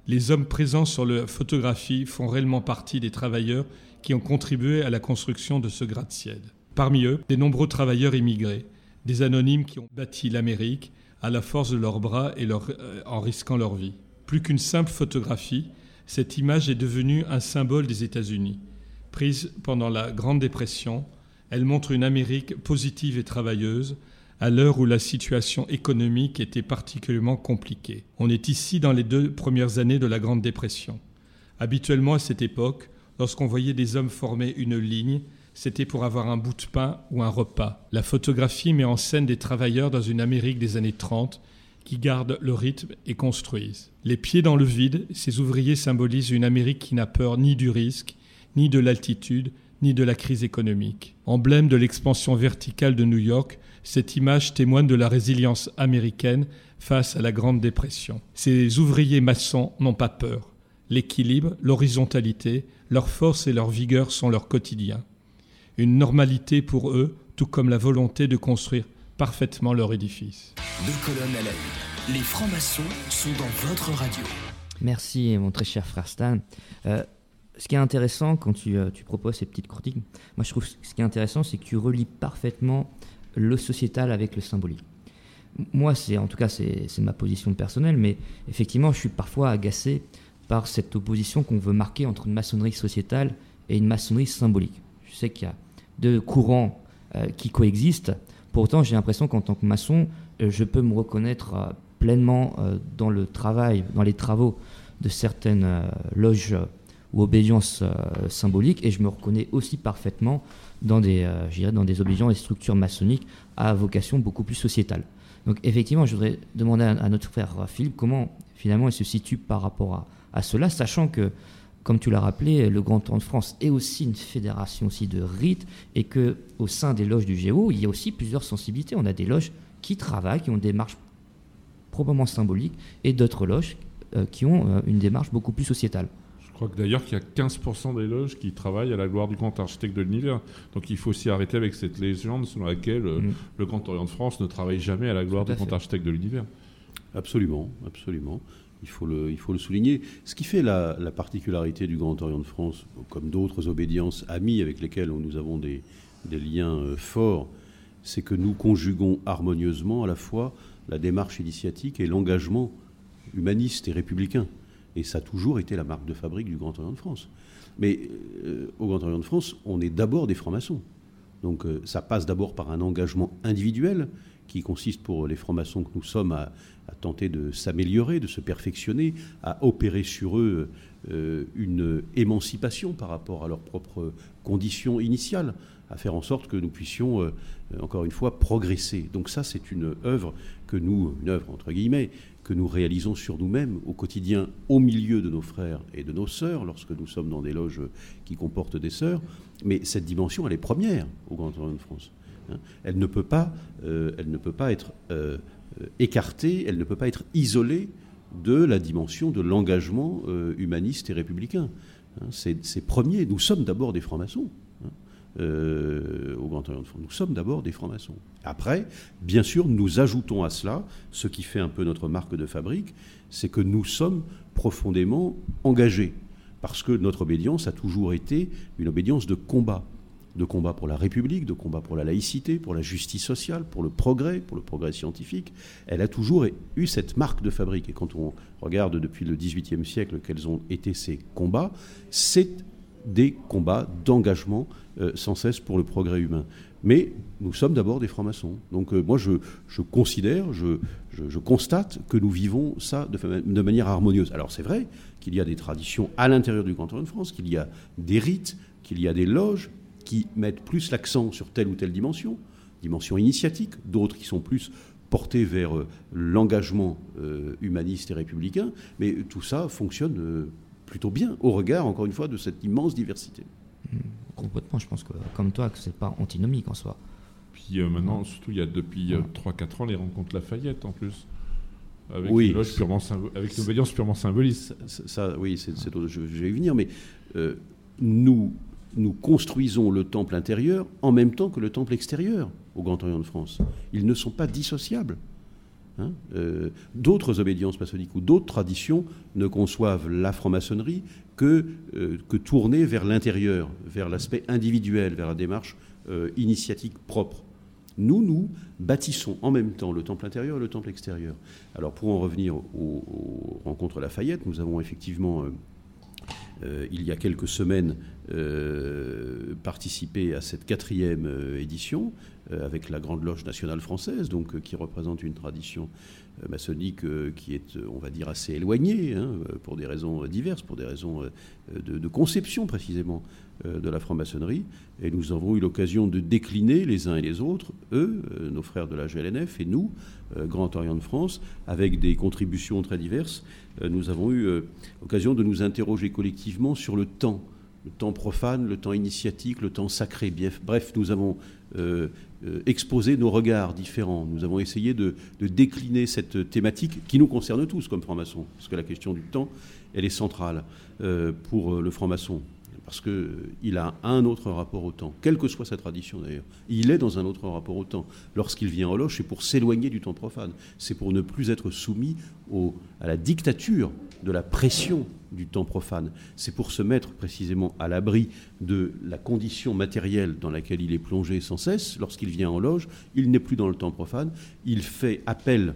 les hommes présents sur la photographie font réellement partie des travailleurs qui ont contribué à la construction de ce gratte-ciel. Parmi eux, des nombreux travailleurs immigrés, des anonymes qui ont bâti l'Amérique à la force de leurs bras et euh, en risquant leur vie. Plus qu'une simple photographie, cette image est devenue un symbole des États-Unis. Prise pendant la Grande Dépression, elle montre une Amérique positive et travailleuse à l'heure où la situation économique était particulièrement compliquée. On est ici dans les deux premières années de la Grande Dépression. Habituellement à cette époque, lorsqu'on voyait des hommes former une ligne, c'était pour avoir un bout de pain ou un repas. La photographie met en scène des travailleurs dans une Amérique des années 30 qui gardent le rythme et construisent. Les pieds dans le vide, ces ouvriers symbolisent une Amérique qui n'a peur ni du risque, ni de l'altitude, ni de la crise économique. Emblème de l'expansion verticale de New York, cette image témoigne de la résilience américaine face à la Grande Dépression. Ces ouvriers maçons n'ont pas peur. L'équilibre, l'horizontalité, leur force et leur vigueur sont leur quotidien. Une normalité pour eux, tout comme la volonté de construire parfaitement leur édifice.
Deux colonnes à la une. Les francs-maçons sont dans votre radio.
Merci, mon très cher frère Stan. Euh, ce qui est intéressant quand tu, euh, tu proposes ces petites critiques, moi je trouve que ce qui est intéressant, c'est que tu relis parfaitement le sociétal avec le symbolique. Moi, c'est en tout cas, c'est c'est ma position personnelle, mais effectivement, je suis parfois agacé par cette opposition qu'on veut marquer entre une maçonnerie sociétale et une maçonnerie symbolique. Je sais qu'il y a deux courants euh, qui coexistent. Pourtant, j'ai l'impression qu'en tant que maçon, euh, je peux me reconnaître euh, pleinement dans le travail, dans les travaux de certaines loges ou obédiences symboliques, et je me reconnais aussi parfaitement dans des, dans des obédiences et structures maçonniques à vocation beaucoup plus sociétale. Donc effectivement, je voudrais demander à, notre frère Philippe comment finalement il se situe par rapport à cela, sachant que, comme tu l'as rappelé, le Grand Temps de France est aussi une fédération aussi de rites, et que au sein des loges du Géo, il y a aussi plusieurs sensibilités. On a des loges qui travaillent, qui ont une démarche probablement symbolique, et d'autres loges euh, qui ont euh, une démarche beaucoup plus sociétale.
Je crois que d'ailleurs qu'il y a 15% des loges qui travaillent à la gloire du grand architecte de l'univers. Donc il faut aussi arrêter avec cette légende selon laquelle euh,
Mm.
le Grand Orient de France ne travaille jamais à la gloire
à
du grand architecte de l'univers.
Absolument, absolument. Il faut le, souligner. Ce qui fait la, la particularité du Grand Orient de France, comme d'autres obédiences amies avec lesquelles nous avons des, des liens euh, forts, c'est que nous conjuguons harmonieusement à la fois la démarche initiatique et l'engagement humaniste et républicain. Et ça a toujours été la marque de fabrique du Grand Orient de France. Mais euh, au Grand Orient de France, on est d'abord des francs-maçons. Donc euh, ça passe d'abord par un engagement individuel qui consiste pour les francs-maçons que nous sommes à, tenter de s'améliorer, de se perfectionner, à opérer sur eux euh, une émancipation par rapport à leurs propres conditions initiales, à faire en sorte que nous puissions, euh, encore une fois, progresser. Donc ça, c'est une œuvre que nous, une œuvre entre guillemets, que nous réalisons sur nous-mêmes au quotidien, au milieu de nos frères et de nos sœurs, lorsque nous sommes dans des loges qui comportent des sœurs. Mais cette dimension, elle est première au Grand Orient de France. Hein. Elle ne peut pas, euh, elle ne peut pas être euh, euh, écartée, elle ne peut pas être isolée de la dimension de l'engagement humaniste et républicain. hein. C'est premier. Nous sommes d'abord des francs-maçons. hein, au Grand Orient de France. Nous sommes d'abord des francs-maçons. Après, bien sûr, nous ajoutons à cela ce qui fait un peu notre marque de fabrique, c'est que nous sommes profondément engagés, parce que notre obédience a toujours été une obédience de combat. De combat pour la République, de combat pour la laïcité, pour la justice sociale, pour le progrès, pour le progrès scientifique. Elle a toujours eu cette marque de fabrique. Et quand on regarde depuis le XVIIIe siècle quels ont été ces combats, c'est des combats d'engagement euh, sans cesse pour le progrès humain. Mais nous sommes d'abord des francs-maçons. Donc euh, moi, je, considère, je, constate que nous vivons ça de, manière harmonieuse. Alors c'est vrai qu'il y a des traditions à l'intérieur du Orient de France, qu'il y a des rites, qu'il y a des loges qui mettent plus l'accent sur telle ou telle dimension, dimension initiatique, d'autres qui sont plus portés vers euh, l'engagement euh, humaniste et républicain. Mais tout ça fonctionne euh, plutôt bien au regard, encore une fois, de cette immense diversité.
Complètement, je pense que comme toi, que c'est pas antinomique en soi.
Puis euh, maintenant, surtout, il y a depuis 3-4 ans les rencontres Lafayette en plus. Avec
Oui.
une purement avec une obédience purement symbolique.
Ça, oui, c'est, je, je vais y venir, mais euh, nous, nous construisons le temple intérieur en même temps que le temple extérieur au Grand Orient de France. Ils ne sont pas dissociables. hein. Euh, d'autres obédiences maçonniques ou d'autres traditions ne conçoivent la franc-maçonnerie que, euh, que tournée vers l'intérieur, vers l'aspect individuel, vers la démarche euh, initiatique propre. Nous, nous bâtissons en même temps le temple intérieur et le temple extérieur. Alors pour en revenir aux, aux rencontres Lafayette, nous avons effectivement, euh, il y a quelques semaines, euh, participé à cette quatrième euh, édition avec la Grande Loge nationale française, donc qui représente une tradition maçonnique qui est, on va dire, assez éloignée, hein, pour des raisons diverses, pour des raisons de, de conception précisément de la franc-maçonnerie. Et nous avons eu l'occasion de décliner les uns et les autres, eux, nos frères de la GLNF, et nous, Grand Orient de France, avec des contributions très diverses. Euh, nous avons eu euh, l'occasion de nous interroger collectivement sur le temps, le temps profane, le temps initiatique, le temps sacré. Bref, nous avons euh, euh, exposé nos regards différents. Nous avons essayé de, décliner cette thématique qui nous concerne tous comme francs-maçons, parce que la question du temps, elle est centrale euh, pour euh, le franc-maçon parce qu'il a un autre rapport au temps, quelle que soit sa tradition d'ailleurs. Il est dans un autre rapport au temps. Lorsqu'il vient en loge, c'est pour s'éloigner du temps profane, c'est pour ne plus être soumis à la dictature de la pression du temps profane. C'est pour se mettre précisément à l'abri de la condition matérielle dans laquelle il est plongé sans cesse. Lorsqu'il vient en loge, il n'est plus dans le temps profane, il fait appel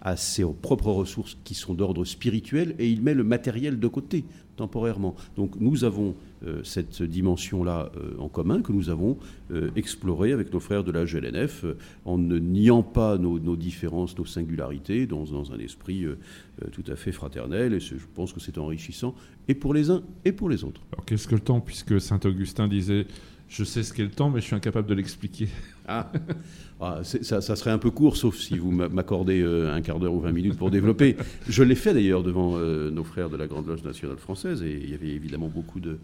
à ses propres ressources qui sont d'ordre spirituel et il met le matériel de côté temporairement. Donc nous avons euh, cette dimension-là euh, en commun que nous avons euh, explorée avec nos frères de la GLNF euh, en ne niant pas nos, nos différences, nos singularités dans, dans un esprit euh, euh, tout à fait fraternel et je pense que c'est enrichissant et pour les uns et pour les autres.
Alors qu'est-ce que le temps Puisque saint Augustin disait Je sais ce qu'est le temps, mais je suis incapable de l'expliquer.
Ah, Ah, ça, serait un peu court, sauf si vous m'a- m'accordez euh, un quart d'heure ou 20 minutes pour développer. Je l'ai fait d'ailleurs devant euh, nos frères de la Grande Loge nationale française, et il y avait évidemment beaucoup de,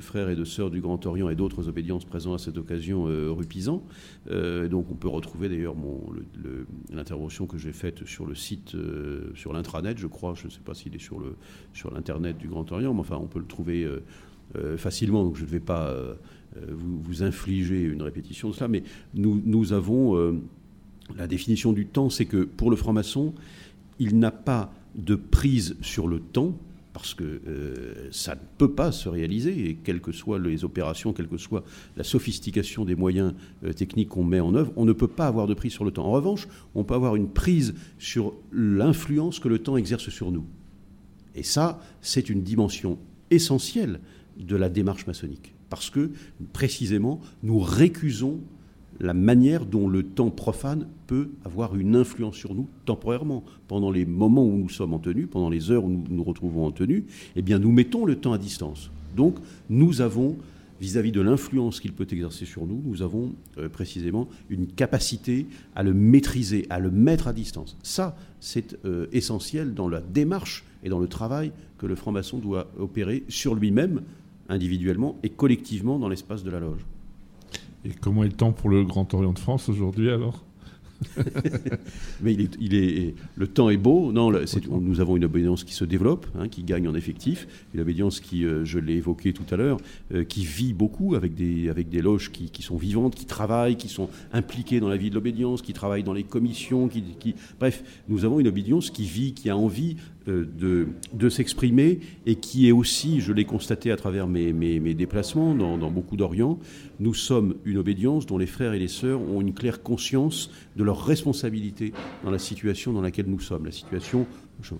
frères et de sœurs du Grand Orient et d'autres obédiences présents à cette occasion euh, rue Pisan. Euh, donc on peut retrouver d'ailleurs l'intervention que j'ai faite sur le site, sur l'intranet, je crois, je ne sais pas s'il est sur l'internet du Grand Orient, mais enfin on peut le trouver facilement, donc je ne vais pas vous, vous infliger une répétition de cela, mais nous, avons euh, la définition du temps, c'est que pour le franc-maçon, il n'a pas de prise sur le temps, parce que euh, ça ne peut pas se réaliser, et quelles que soient les opérations, quelle que soit la sophistication des moyens euh, techniques qu'on met en œuvre, on ne peut pas avoir de prise sur le temps. En revanche, on peut avoir une prise sur l'influence que le temps exerce sur nous. Et ça, c'est une dimension essentielle de la démarche maçonnique. Parce que, précisément, nous récusons la manière dont le temps profane peut avoir une influence sur nous temporairement. Pendant les moments où nous sommes en tenue, pendant les heures où nous nous retrouvons en tenue, eh bien, nous mettons le temps à distance. Donc, nous avons, vis-à-vis de l'influence qu'il peut exercer sur nous, nous avons euh, précisément une capacité à le maîtriser, à le mettre à distance. Ça, c'est euh, essentiel dans la démarche et dans le travail que le franc-maçon doit opérer sur lui-même, individuellement et collectivement dans l'espace de la loge.
Et comment est le temps pour le Grand Orient de France aujourd'hui alors?
Mais il est, il est- le temps est beau. Non, nous avons une obédience qui se développe, hein, qui gagne en effectif. Une obédience qui, euh, je l'ai évoqué tout à l'heure, euh, qui vit beaucoup avec des, avec des loges qui, qui sont vivantes, qui travaillent, qui sont impliquées dans la vie de l'obédience, qui travaillent dans les commissions. Qui, qui- Bref, nous avons une obédience qui vit, qui a envie de, de s'exprimer et qui est aussi, je l'ai constaté à travers mes, déplacements dans, dans beaucoup d'Orient, nous sommes une obédience dont les frères et les sœurs ont une claire conscience de leur responsabilité dans la situation dans laquelle nous sommes, la situation,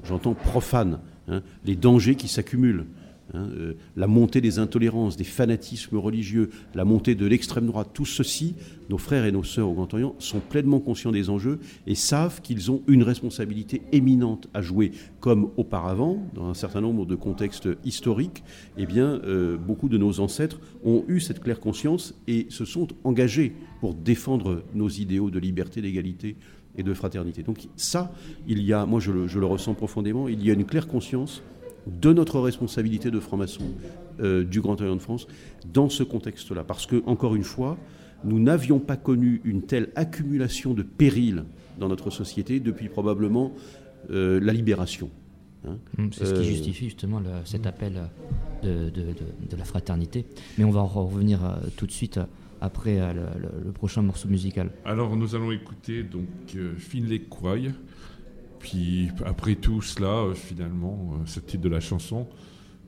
j'entends profane, hein, les dangers qui s'accumulent. Hein, euh, la montée des intolérances, des fanatismes religieux, la montée de l'extrême droite, tout ceci, nos frères et nos sœurs au Grand Orient sont pleinement conscients des enjeux et savent qu'ils ont une responsabilité éminente à jouer, comme auparavant, dans un certain nombre de contextes historiques. Eh bien, euh, beaucoup de nos ancêtres ont eu cette claire conscience et se sont engagés pour défendre nos idéaux de liberté, d'égalité et de fraternité. Donc ça, il y a, moi je le, je le ressens profondément, il y a une claire conscience de notre responsabilité de franc-maçon euh, du Grand Orient de France dans ce contexte-là. Parce que, encore une fois, nous n'avions pas connu une telle accumulation de périls dans notre société depuis probablement euh, la libération. hein.
Mm, C'est ce
Euh,
qui justifie justement le- cet appel euh, de, de- de- de la fraternité. Mais on va en revenir euh, tout de suite euh, après euh, le, le- le prochain morceau musical.
Alors nous allons écouter donc euh, Finlay Quoy. Puis après tout cela, euh, finalement, euh, ce titre de la chanson,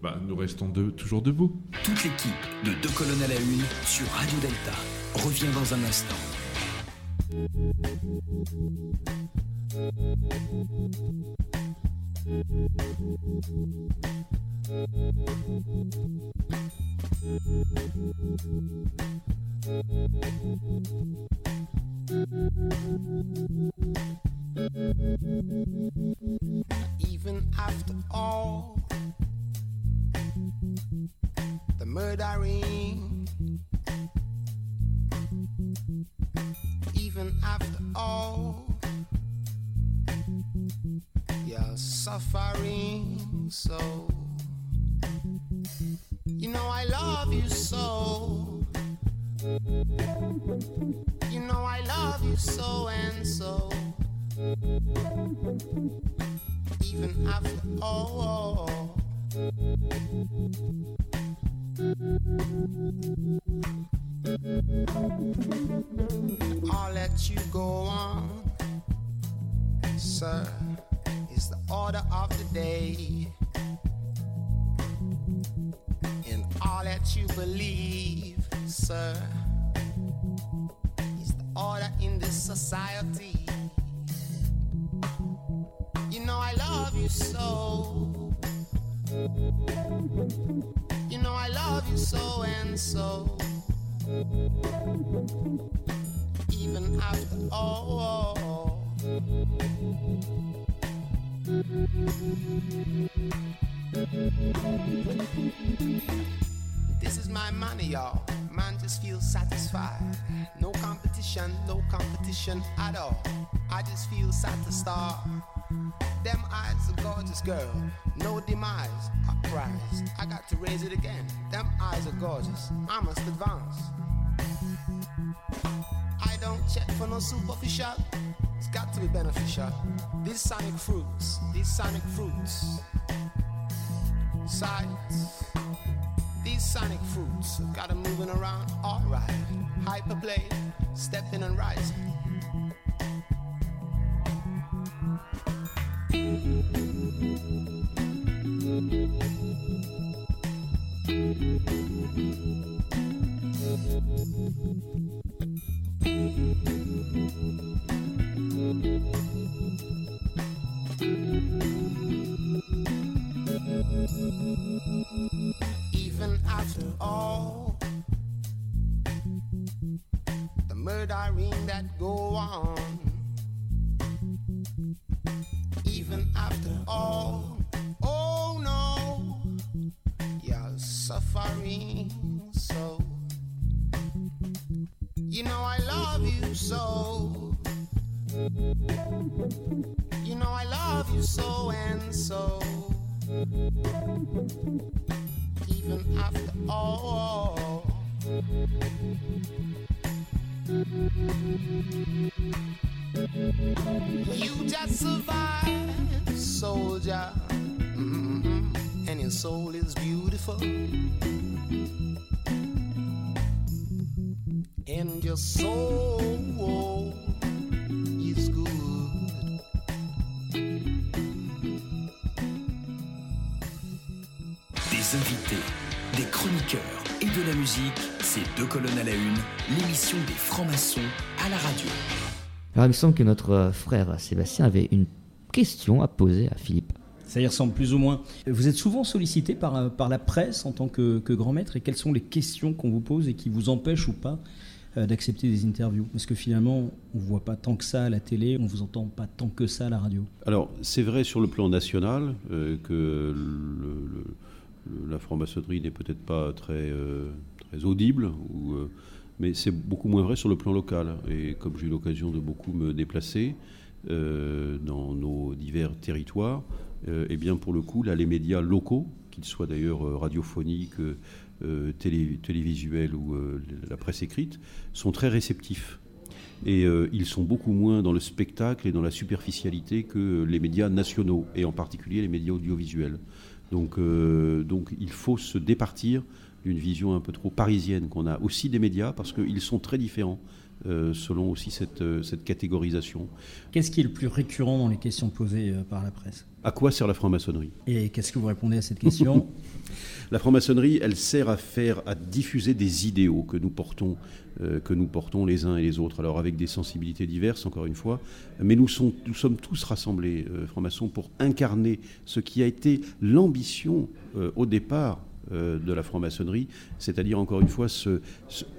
bah, nous restons toujours debout.
Toute l'équipe de Deux colonnes à la une sur Radio Delta revient dans un instant.
Even after all the murdering, even after all your suffering, so. You know I love you so. You know I love you so and so even after all. I'll let you go on, sir. It's the order of the day. And I'll let you believe, sir. It's the order in this society. Know I love you so. You know I love you so and so. Even after all. This is my money, y'all. Man just feels satisfied. No competition, no competition at all. I just feel satisfied. Them eyes, a gorgeous girl. No demise, a prize. I got to raise it again. Them eyes are gorgeous. I must advance. I don't check for no superficial. It's got to be beneficial. These sonic fruits, these sonic fruits. Sights. These sonic fruits got 'em moving around alright. Hyperplay, stepping and rising. Thank you.
Alors il me semble que notre euh, frère Sébastien avait une question à poser à Philippe.
Ça y ressemble plus ou moins. Vous êtes souvent sollicité par, euh, par la presse en tant que, que grand maître et quelles sont les questions qu'on vous pose et qui vous empêchent ou pas euh, d'accepter des interviews? Parce que finalement, on ne voit pas tant que ça à la télé, on ne vous entend pas tant que ça à la radio.
Alors, c'est vrai sur le plan national euh, que le- le- la franc-maçonnerie n'est peut-être pas très, euh, très audible, ou, euh, mais c'est beaucoup moins vrai sur le plan local. Et comme j'ai eu l'occasion de beaucoup me déplacer euh, dans nos divers territoires, euh, eh bien pour le coup, là, les médias locaux, qu'ils soient d'ailleurs euh, radiophoniques, télé- télévisuels ou la presse écrite, sont très réceptifs. Et ils sont beaucoup moins dans le spectacle et dans la superficialité que les médias nationaux, et en particulier les médias audiovisuels. Donc, donc il faut se départir d'une vision un peu trop parisienne qu'on a aussi des médias, parce qu'ils sont très différents euh, selon aussi cette, euh, cette catégorisation.
Qu'est-ce qui est le plus récurrent dans les questions posées euh, par la presse?
À quoi sert la franc-maçonnerie?
Et qu'est-ce que vous répondez à cette question?
La franc-maçonnerie, elle sert à faire, à diffuser des idéaux que nous portons, que nous portons les uns et les autres. Alors avec des sensibilités diverses, encore une fois, mais nous, sont- nous sommes tous rassemblés, francs-maçons, pour incarner ce qui a été l'ambition au départ de la franc-maçonnerie, c'est-à-dire encore une fois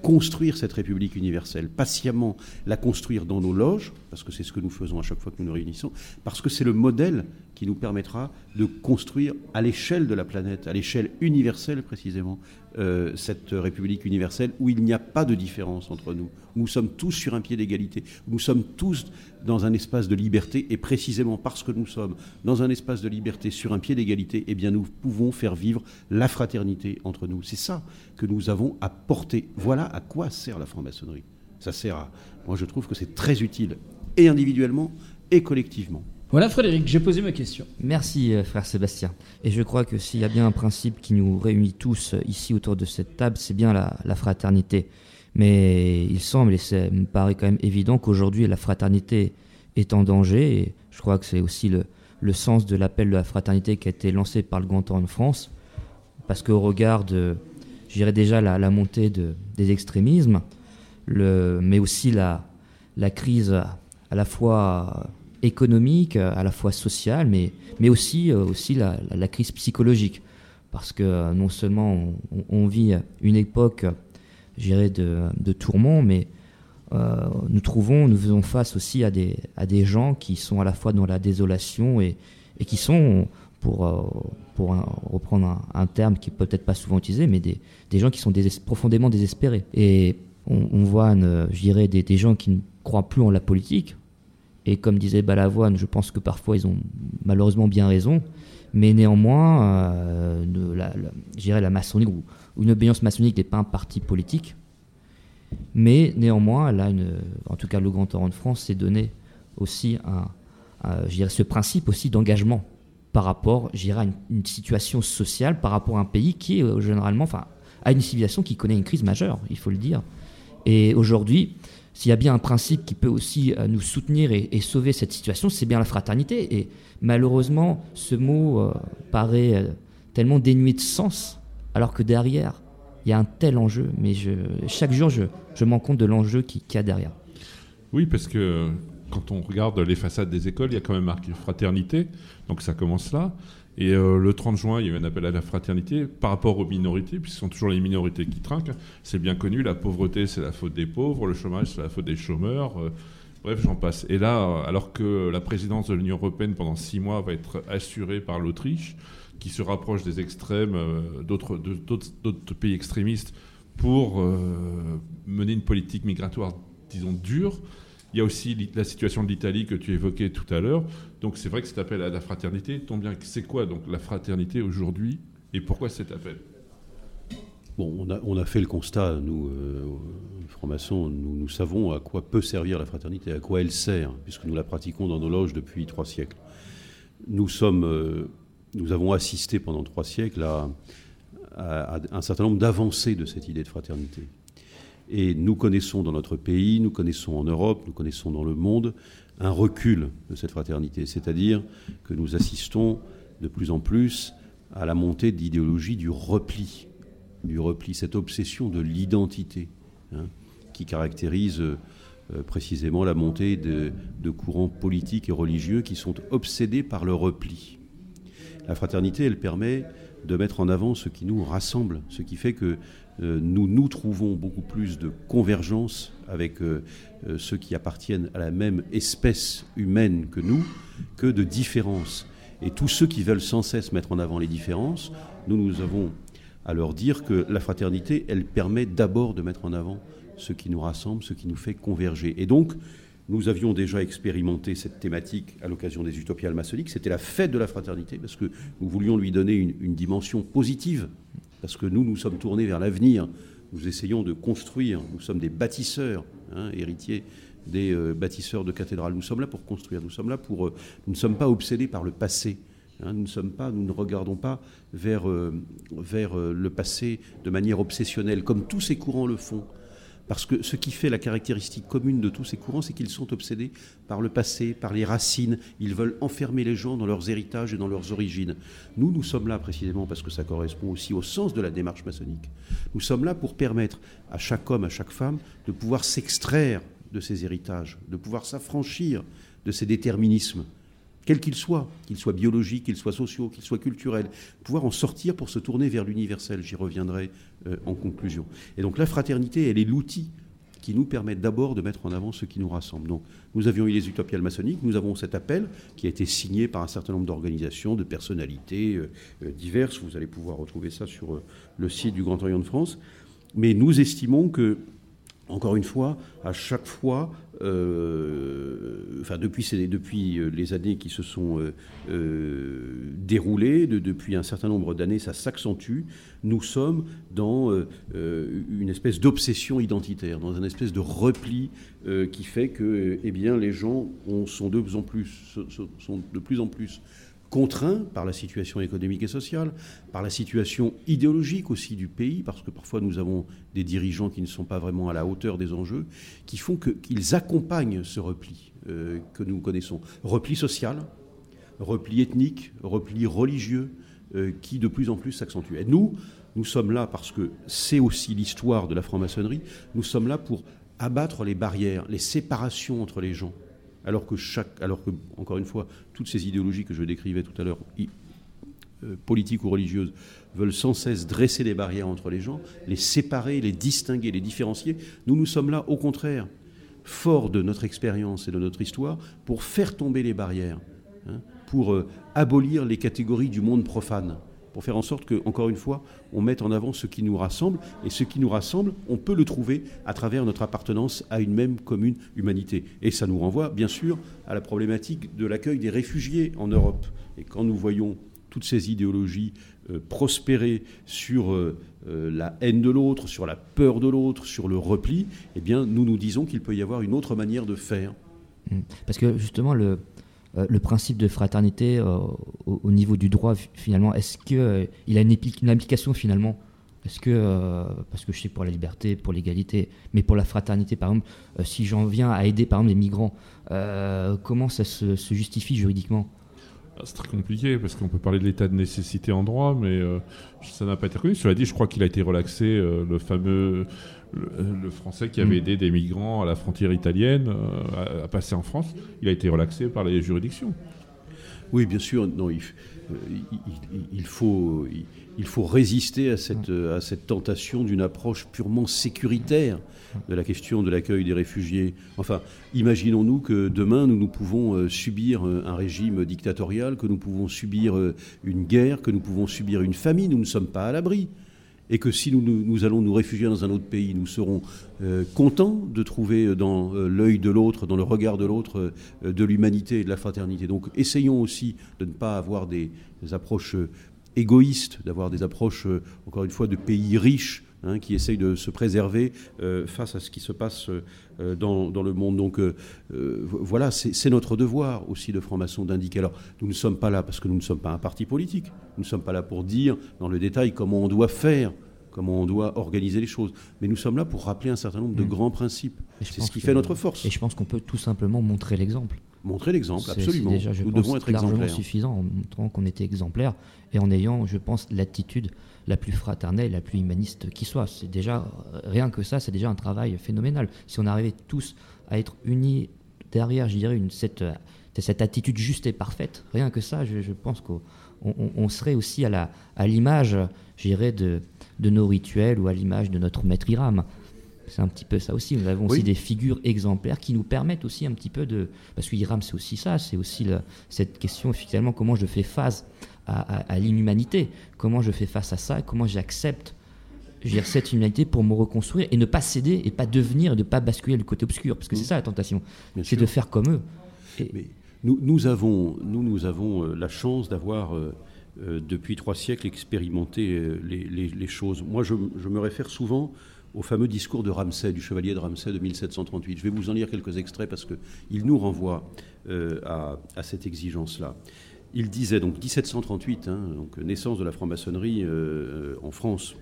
construire cette République universelle, patiemment la construire dans nos loges, parce que c'est ce que nous faisons à chaque fois que nous nous réunissons, parce que c'est le modèle qui nous permettra de construire à l'échelle de la planète, à l'échelle universelle précisément, euh, cette République universelle où il n'y a pas de différence entre nous. Nous sommes tous sur un pied d'égalité. Nous sommes tous dans un espace de liberté et précisément parce que nous sommes dans un espace de liberté sur un pied d'égalité, eh bien nous pouvons faire vivre la fraternité entre nous. C'est ça que nous avons à porter. Voilà à quoi sert la franc-maçonnerie. Ça sert à. Moi, je trouve que c'est très utile, et individuellement et collectivement.
Voilà Frédéric, j'ai posé ma question.
Merci euh, frère Sébastien. Et je crois que s'il y a bien un principe qui nous réunit tous euh, ici autour de cette table, c'est bien la, fraternité. Mais il semble, et ça me paraît quand même évident, qu'aujourd'hui la fraternité est en danger. Et je crois que c'est aussi le, le sens de l'appel de la fraternité qui a été lancé par le Grand Orient de France. Parce qu'au regard de, je dirais déjà, la, montée de, des extrémismes, mais aussi la, la crise à la fois économique, à la fois sociale, mais, mais aussi, euh, aussi la, crise psychologique. Parce que euh, non seulement on, vit une époque, dirais, de, de tourment, mais euh, nous trouvons, nous faisons face aussi à des, à des gens qui sont à la fois dans la désolation et, et qui sont, pour, pour reprendre un, un terme qui peut peut-être pas souvent utilisé, mais des, des gens qui sont profondément désespérés. Et on, voit, je dirais, des gens qui ne croient plus en la politique. Et comme disait Balavoine, je pense que parfois ils ont malheureusement bien raison. Mais néanmoins, euh, la, maçonnerie ou, une obéissance maçonnique n'est pas un parti politique. Mais néanmoins, là, une, en tout cas, le Grand Orient de France s'est donné aussi ce principe aussi d'engagement par rapport, je à une, une situation sociale, par rapport à un pays qui est euh, généralement, enfin, à une civilisation qui connaît une crise majeure, il faut le dire. Et aujourd'hui, s'il y a bien un principe qui peut aussi euh, nous soutenir et, sauver cette situation, c'est bien la fraternité. Et malheureusement, ce mot euh, paraît euh, tellement dénué de sens, alors que derrière, il y a un tel enjeu. Mais chaque jour, je, je me rends compte de l'enjeu qui- qu'il y a derrière.
Oui, parce que quand on regarde les façades des écoles, il y a quand même marqué fraternité, donc ça commence là. Et euh, le 30 juin, il y a eu un appel à la fraternité par rapport aux minorités, puisque ce sont toujours les minorités qui trinquent. C'est bien connu, la pauvreté, c'est la faute des pauvres, le chômage, c'est la faute des chômeurs. euh, bref, j'en passe. Et là, alors que la présidence de l'Union européenne pendant six mois va être assurée par l'Autriche, qui se rapproche des extrêmes, euh, d'autres pays extrémistes, pour mener une politique migratoire, disons, dure. Il y a aussi la situation de l'Italie que tu évoquais tout à l'heure. Donc c'est vrai que cet appel à la fraternité tombe bien. C'est quoi donc la fraternité aujourd'hui et pourquoi cet appel?
Bon, on a, fait le constat, nous, euh, francs-maçons, nous, savons à quoi peut servir la fraternité, à quoi elle sert, puisque nous la pratiquons dans nos loges depuis trois siècles. Nous, sommes, euh, nous avons assisté pendant trois siècles à un certain nombre d'avancées de cette idée de fraternité. Et nous connaissons dans notre pays, nous connaissons en Europe, nous connaissons dans le monde un recul de cette fraternité, c'est-à-dire que nous assistons de plus en plus à la montée de l'idéologie du repli, du repli, cette obsession de l'identité hein, qui caractérise euh, précisément la montée de, courants politiques et religieux qui sont obsédés par le repli. La fraternité, elle permet de mettre en avant ce qui nous rassemble, ce qui fait que nous nous trouvons beaucoup plus de convergence avec euh, euh, ceux qui appartiennent à la même espèce humaine que nous, que de différence. Et tous ceux qui veulent sans cesse mettre en avant les différences, nous, nous avons à leur dire que la fraternité, elle permet d'abord de mettre en avant ce qui nous rassemble, ce qui nous fait converger. Et donc, nous avions déjà expérimenté cette thématique à l'occasion des utopiales maçonniques. C'était la fête de la fraternité, parce que nous voulions lui donner une, une dimension positive, parce que nous, nous sommes tournés vers l'avenir. Nous essayons de construire, nous sommes des bâtisseurs, hein, héritiers des euh, bâtisseurs de cathédrales. Nous sommes là pour construire, nous sommes là pour... Euh, nous ne sommes pas obsédés par le passé. Hein, nous, ne sommes pas, nous ne regardons pas vers, euh, vers le passé de manière obsessionnelle, comme tous ces courants le font. Parce que ce qui fait la caractéristique commune de tous ces courants, c'est qu'ils sont obsédés par le passé, par les racines. Ils veulent enfermer les gens dans leurs héritages et dans leurs origines. Nous, nous sommes là précisément parce que ça correspond aussi au sens de la démarche maçonnique. Nous sommes là pour permettre à chaque homme, à chaque femme, de pouvoir s'extraire de ces héritages, de pouvoir s'affranchir de ces déterminismes quels qu'ils soient, qu'ils soient biologiques, qu'ils soient sociaux, qu'ils soient culturels, pouvoir en sortir pour se tourner vers l'universel. J'y reviendrai euh, en conclusion. Et donc la fraternité, elle est l'outil qui nous permet d'abord de mettre en avant ce qui nous rassemble. Donc nous avions eu les utopiales maçonniques, nous avons cet appel qui a été signé par un certain nombre d'organisations, de personnalités euh, euh, diverses. Vous allez pouvoir retrouver ça sur le site du Grand Orient de France. Mais nous estimons que encore une fois, à chaque fois, euh, enfin depuis, depuis, les années qui se sont euh, euh, déroulées, de, depuis un certain nombre d'années, ça s'accentue. Nous sommes dans euh, une espèce d'obsession identitaire, dans une espèce de repli euh, qui fait que, eh les gens ont, sont de plus en plus, sont de plus en plus contraints par la situation économique et sociale, par la situation idéologique aussi du pays, parce que parfois nous avons des dirigeants qui ne sont pas vraiment à la hauteur des enjeux, qui font qu'ils accompagnent ce repli euh, que nous connaissons. Repli social, repli ethnique, repli religieux, euh, qui de plus en plus s'accentue. Et nous, nous sommes là parce que c'est aussi l'histoire de la franc-maçonnerie, nous sommes là pour abattre les barrières, les séparations entre les gens alors que chaque, alors que encore une fois, toutes ces idéologies que je décrivais tout à l'heure, euh, politiques ou religieuses, veulent sans cesse dresser des barrières entre les gens, les séparer, les distinguer, les différencier. Nous, nous sommes là, au contraire, forts de notre expérience et de notre histoire, pour faire tomber les barrières, hein, pour euh, abolir les catégories du monde profane pour faire en sorte que, encore une fois, on mette en avant ce qui nous rassemble. Et ce qui nous rassemble, on peut le trouver à travers notre appartenance à une même commune humanité. Et ça nous renvoie, bien sûr, à la problématique de l'accueil des réfugiés en Europe. Et quand nous voyons toutes ces idéologies euh, prospérer sur euh, euh, la haine de l'autre, sur la peur de l'autre, sur le repli, eh bien, nous nous disons qu'il peut y avoir une autre manière de faire.
Parce que justement, le, le principe de fraternité euh, au, au, niveau du droit, finalement, est-ce qu'il euh, a une, une, application finalement? Est-ce que, euh, parce que je sais pour la liberté, pour l'égalité, mais pour la fraternité, par exemple, euh, si j'en viens à aider par exemple les migrants, comment ça se, justifie juridiquement?
C'est très compliqué parce qu'on peut parler de l'état de nécessité en droit, mais euh, ça n'a pas été reconnu. Cela dit, je crois qu'il a été relaxé, euh, le fameux le, le, Français qui avait aidé des migrants à la frontière italienne euh, à, à, passer en France. Il a été relaxé par les juridictions.
Oui, bien sûr. Non, il, il, il faut, il faut résister à cette, à cette tentation d'une approche purement sécuritaire de la question de l'accueil des réfugiés. Enfin, imaginons-nous que demain, nous, nous pouvons subir un régime dictatorial, que nous pouvons subir une guerre, que nous pouvons subir une famine. Nous ne sommes pas à l'abri. Et que si nous, allons nous réfugier dans un autre pays, nous serons euh, contents de trouver dans euh, l'œil de l'autre, dans le regard de l'autre, euh, de l'humanité et de la fraternité. Donc essayons aussi de ne pas avoir des approches égoïstes, d'avoir des approches, encore une fois, de pays riches Hein, qui essayent de se préserver euh, face à ce qui se passe euh, dans, dans, le monde. Donc euh, voilà, c'est notre devoir aussi de francs-maçons d'indiquer. Alors nous ne sommes pas là parce que nous ne sommes pas un parti politique, nous ne sommes pas là pour dire dans le détail comment on doit faire comment on doit organiser les choses. Mais nous sommes là pour rappeler un certain nombre de mmh. grands principes. C'est ce qui fait notre force.
Et je pense qu'on peut tout simplement montrer l'exemple.
Montrer l'exemple, absolument.
c'est déjà, je
Nous
pense,
devons être
largement
exemplaires.
suffisant en montrant qu'on était exemplaire et en ayant, je pense, l'attitude la plus fraternelle, la plus humaniste qui soit. C'est déjà, rien que ça, c'est déjà un travail phénoménal. Si on arrivait tous à être unis derrière, je dirais, une, cette, euh, cette attitude juste et parfaite, rien que ça, je, je pense qu'on on- on serait aussi à la- à l'image, je dirais, de, de nos rituels ou à l'image de notre maître Iram. C'est un petit peu ça aussi. Nous avons aussi des figures exemplaires qui nous permettent aussi un petit peu de. Parce que Hiram, c'est aussi ça. C'est aussi cette question, finalement, comment je fais face à, à- à l'inhumanité. Comment je fais face à ça. Comment j'accepte dire, cette humanité pour me reconstruire et ne pas céder et pas devenir et ne pas basculer le côté obscur. Parce que c'est ça la tentation. C'est de faire comme eux. Et-
Mais nous, nous avons, nous, nous avons euh, la chance d'avoir, euh, euh, depuis trois siècles, expérimenté euh, les, les- les choses. Moi, je, je me réfère souvent au fameux discours de Ramsay, du chevalier de Ramsay de 1738. Je vais vous en lire quelques extraits parce qu'il nous renvoie à, à cette exigence-là. Il disait, donc 1738, hein, donc naissance de la franc-maçonnerie euh, en France,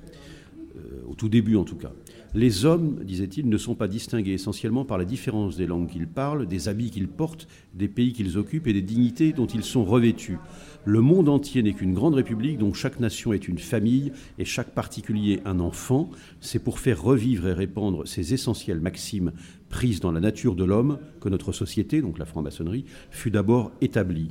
euh, au tout début en tout cas. Les hommes, disait-il, ne sont pas distingués essentiellement par la différence des langues qu'ils parlent, des habits qu'ils portent, des pays qu'ils occupent et des dignités dont ils sont revêtus. Le monde entier n'est qu'une grande république dont chaque nation est une famille et chaque particulier un enfant. C'est pour faire revivre et répandre ces essentielles maximes prises dans la nature de l'homme que notre société, donc la franc-maçonnerie, fut d'abord établie.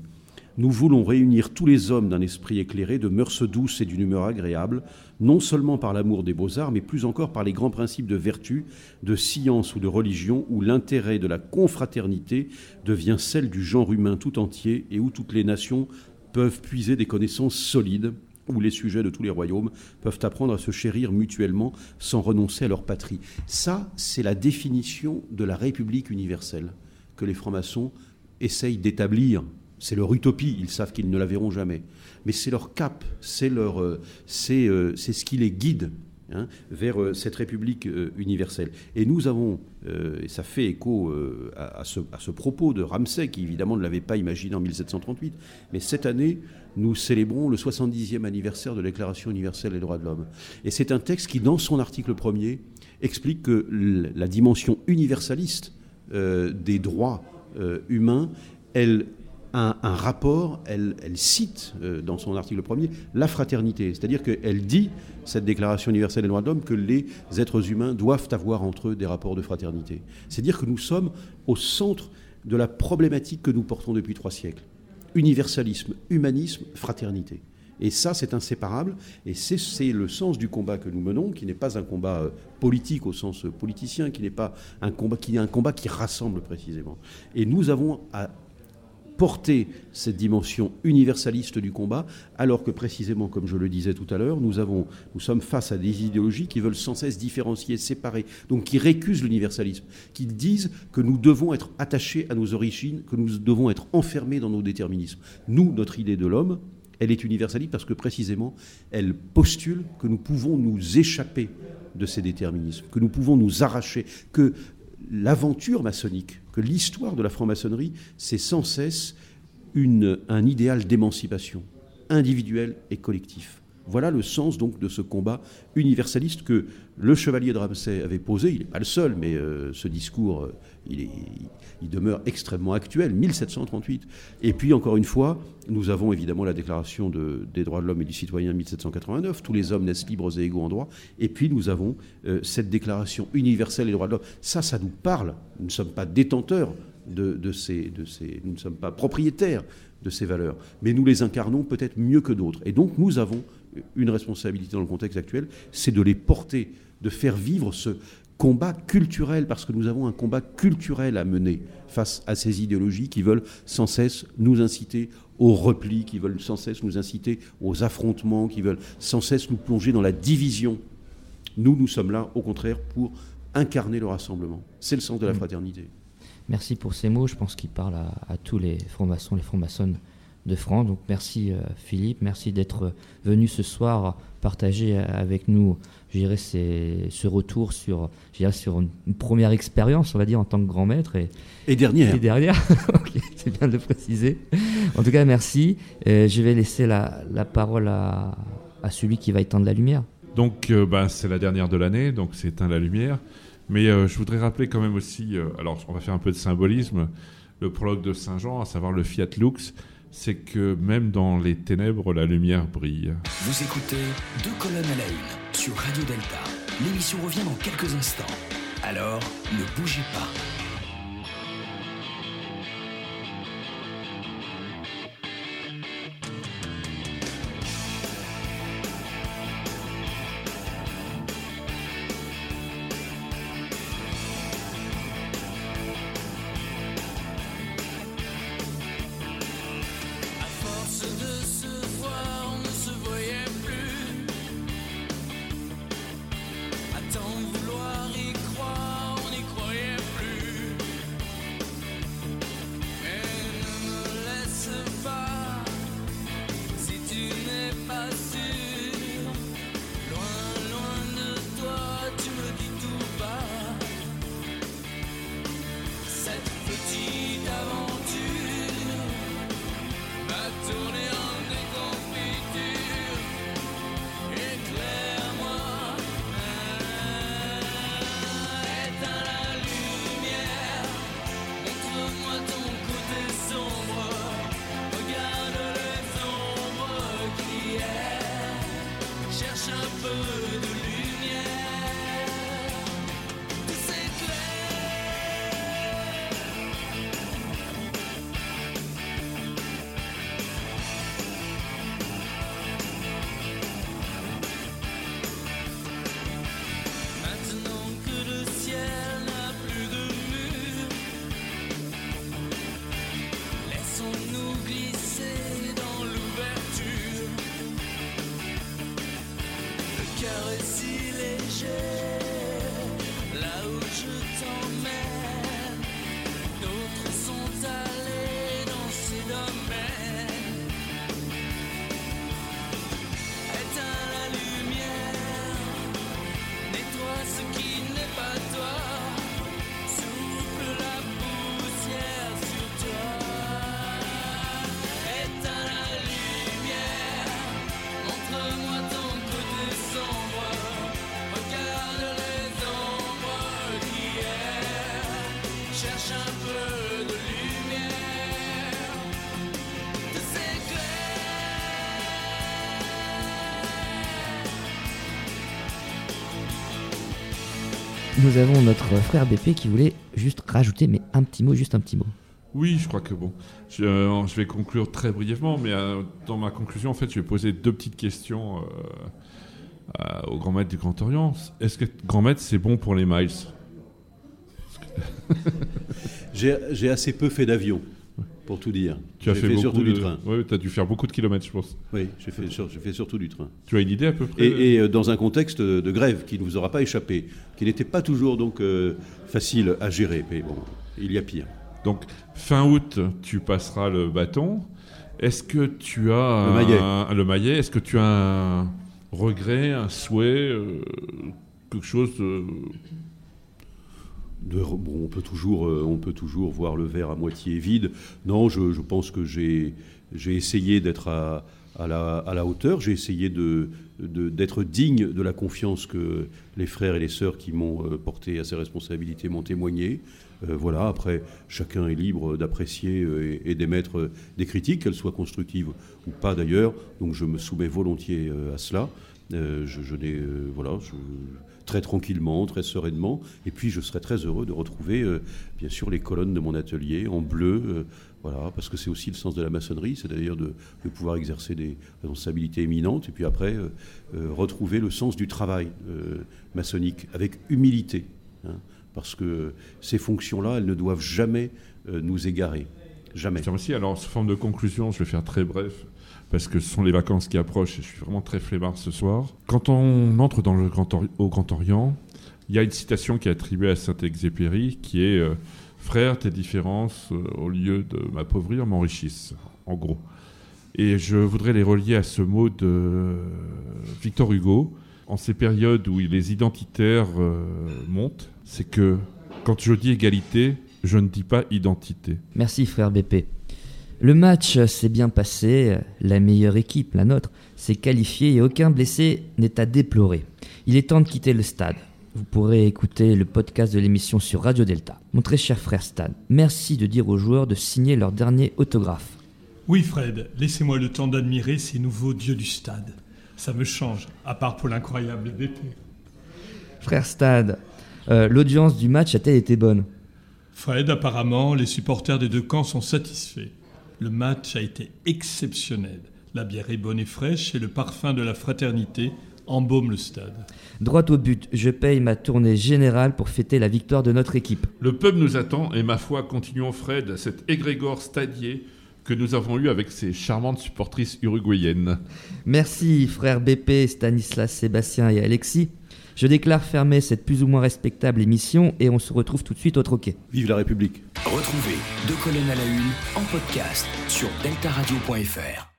Nous voulons réunir tous les hommes d'un esprit éclairé, de mœurs douces et d'une humeur agréable, non seulement par l'amour des beaux-arts, mais plus encore par les grands principes de vertu, de science ou de religion, où l'intérêt de la confraternité devient celle du genre humain tout entier et où toutes les nations peuvent puiser des connaissances solides, où les sujets de tous les royaumes peuvent apprendre à se chérir mutuellement sans renoncer à leur patrie. Ça, c'est la définition de la République universelle que les francs-maçons essayent d'établir. C'est leur utopie, ils savent qu'ils ne la verront jamais. Mais c'est leur cap, c'est euh, euh, ce qui les guide hein, vers euh, cette République universelle. Et nous avons, et ça fait écho à, ce, propos de Ramsay, qui évidemment ne l'avait pas imaginé en 1738, mais cette année, nous célébrons le 70e anniversaire de la Déclaration universelle des droits de l'homme. Et c'est un texte qui, dans son article premier, explique que la dimension universaliste des droits humains, elle un rapport, elle, cite euh, dans son article premier la fraternité. C'est-à-dire qu'elle dit, cette Déclaration universelle des droits de l'homme, que les êtres humains doivent avoir entre eux des rapports de fraternité. C'est-à-dire que nous sommes au centre de la problématique que nous portons depuis trois siècles. Universalisme, humanisme, fraternité. Et ça, c'est inséparable. Et c'est- c'est le sens du combat que nous menons, qui n'est pas un combat euh, politique au sens euh, politicien, qui n'est pas un combat qui est un combat qui rassemble précisément. Et nous avons à porter cette dimension universaliste du combat, alors que précisément, comme je le disais tout à l'heure, nous, nous sommes face à des idéologies qui veulent sans cesse différencier, séparer, donc qui récusent l'universalisme, qui disent que nous devons être attachés à nos origines, que nous devons être enfermés dans nos déterminismes. Nous, notre idée de l'homme, elle est universaliste parce que précisément, elle postule que nous pouvons nous échapper de ces déterminismes, que nous pouvons nous arracher, que l'aventure maçonnique, que l'histoire de la franc-maçonnerie, c'est sans cesse un idéal d'émancipation individuel et collectif. Voilà le sens donc de ce combat universaliste que le chevalier de Ramsay avait posé. Il n'est pas le seul, mais euh, ce discours, euh, il, est- il demeure extrêmement actuel, 1738. Et puis encore une fois, nous avons évidemment la Déclaration de- des droits de l'homme et du citoyen 1789. Tous les hommes naissent libres et égaux en droit. Et puis nous avons euh, cette Déclaration universelle des droits de l'homme. Ça, ça nous parle. Nous ne sommes pas détenteurs de, de ces, de ces, nous ne sommes pas propriétaires de ces valeurs, mais nous les incarnons peut-être mieux que d'autres. Et donc nous avons une responsabilité dans le contexte actuel, c'est de les porter, de faire vivre ce combat culturel, parce que nous avons un combat culturel à mener face à ces idéologies qui veulent sans cesse nous inciter au repli, qui veulent sans cesse nous inciter aux affrontements, qui veulent sans cesse nous plonger dans la division. Nous, nous sommes là, au contraire, pour incarner le rassemblement. C'est le sens de la fraternité.
Merci pour ces mots. Je pense qu'ils parlent à, à tous les francs-maçons, les francs-maçonnes de France. Donc merci euh, Philippe, merci d'être venu ce soir partager euh, avec nous, je ce retour sur, sur une, première expérience, on va dire, en tant que grand maître. Et,
Et dernière,
et derrière, Ok, c'est bien de le préciser. En tout cas, merci. Euh, je vais laisser la, la parole à, à celui qui va éteindre la lumière.
Donc, euh, bah, c'est la dernière de l'année, donc c'est éteint la lumière. Mais euh, je voudrais rappeler quand même aussi, euh, alors on va faire un peu de symbolisme. le prologue de Saint-Jean, à savoir le Fiat Lux, c'est que même dans les ténèbres, la lumière brille.
Vous écoutez Deux colonnes à la une sur Radio Delta. L'émission revient dans quelques instants. Alors, ne bougez pas.
Nous avons notre frère BP qui voulait juste rajouter, mais un petit mot, juste un petit mot.
Oui, je crois que bon. Je, euh, je vais conclure très brièvement, mais euh, dans ma conclusion, en fait, je vais poser deux petites questions euh, au grand maître du Grand Orient. Est-ce que grand maître, c'est bon pour les miles?
J'ai assez peu fait d'avion, pour tout dire.
Tu as fait,
fait surtout
de...
du train.
Ouais, tu as dû faire beaucoup de kilomètres, je pense.
Oui, j'ai fait, sur- j'ai fait surtout du train.
Tu as une idée à peu près
Et, et, euh, dans un contexte de grève qui ne vous aura pas échappé, qui n'était pas toujours donc euh, facile à gérer. Mais bon, il y a pire.
Donc, fin août, tu passeras le bâton. Est-ce que tu as
Le maillet.
un- le maillet? Est-ce que tu as un regret, un souhait, euh, quelque chose de...
On, peut toujours, euh, on peut toujours voir le verre à moitié vide. Non, je, pense que j'ai essayé d'être à, la, hauteur. J'ai essayé d'être digne de la confiance que les frères et les sœurs qui m'ont euh, porté à ces responsabilités m'ont témoigné. Euh, voilà, après, chacun est libre d'apprécier et, et d'émettre des critiques, qu'elles soient constructives ou pas d'ailleurs. Donc je me soumets volontiers à cela. Euh, je, je euh, voilà, très tranquillement, très sereinement. Et puis je serais très heureux de retrouver, euh, bien sûr, les colonnes de mon atelier en bleu. voilà, parce que c'est aussi le sens de la maçonnerie, c'est d'ailleurs de, de pouvoir exercer des responsabilités éminentes. Et puis après, retrouver le sens du travail maçonnique avec humilité. hein, parce que ces fonctions-là, elles ne doivent jamais nous égarer. Jamais.
Je. Alors, sous forme de conclusion, je vais faire très bref, parce que ce sont les vacances qui approchent et je suis vraiment très flemmard ce soir. Quand on entre dans le Grand au Grand Orient, il y a une citation qui est attribuée à Saint-Exupéry qui est euh, Frère, tes différences, euh, au lieu de m'appauvrir, m'enrichissent, en gros. Et je voudrais les relier à ce mot de Victor Hugo. En ces périodes où les identitaires euh, montent, c'est que quand je dis égalité, je ne dis pas identité.
Merci frère BP. Le match s'est bien passé, la meilleure équipe, la nôtre, s'est qualifiée et aucun blessé n'est à déplorer. Il est temps de quitter le stade. Vous pourrez écouter le podcast de l'émission sur Radio Delta. Mon très cher frère Stan, merci de dire aux joueurs de signer leur dernier autographe.
Oui, Fred, laissez-moi le temps d'admirer ces nouveaux dieux du stade. Ça me change, à part pour l'incroyable BP.
Frère Stade, euh, l'audience du match a-t-elle été bonne?
Fred, apparemment, les supporters des deux camps sont satisfaits. Le match a été exceptionnel. La bière est bonne et fraîche et le parfum de la fraternité embaume le stade.
Droit au but, je paye ma tournée générale pour fêter la victoire de notre équipe.
Le peuple nous attend et ma foi, continuons Fred, cet égrégore stadier que nous avons eu avec ces charmantes supportrices uruguayennes.
Merci frère BP, Stanislas, Sébastien et Alexis. Je déclare fermer cette plus ou moins respectable émission et on se retrouve tout de suite au troquet.
Vive la République
Retrouvez Deux colonnes à la une en podcast sur deltaradio.fr.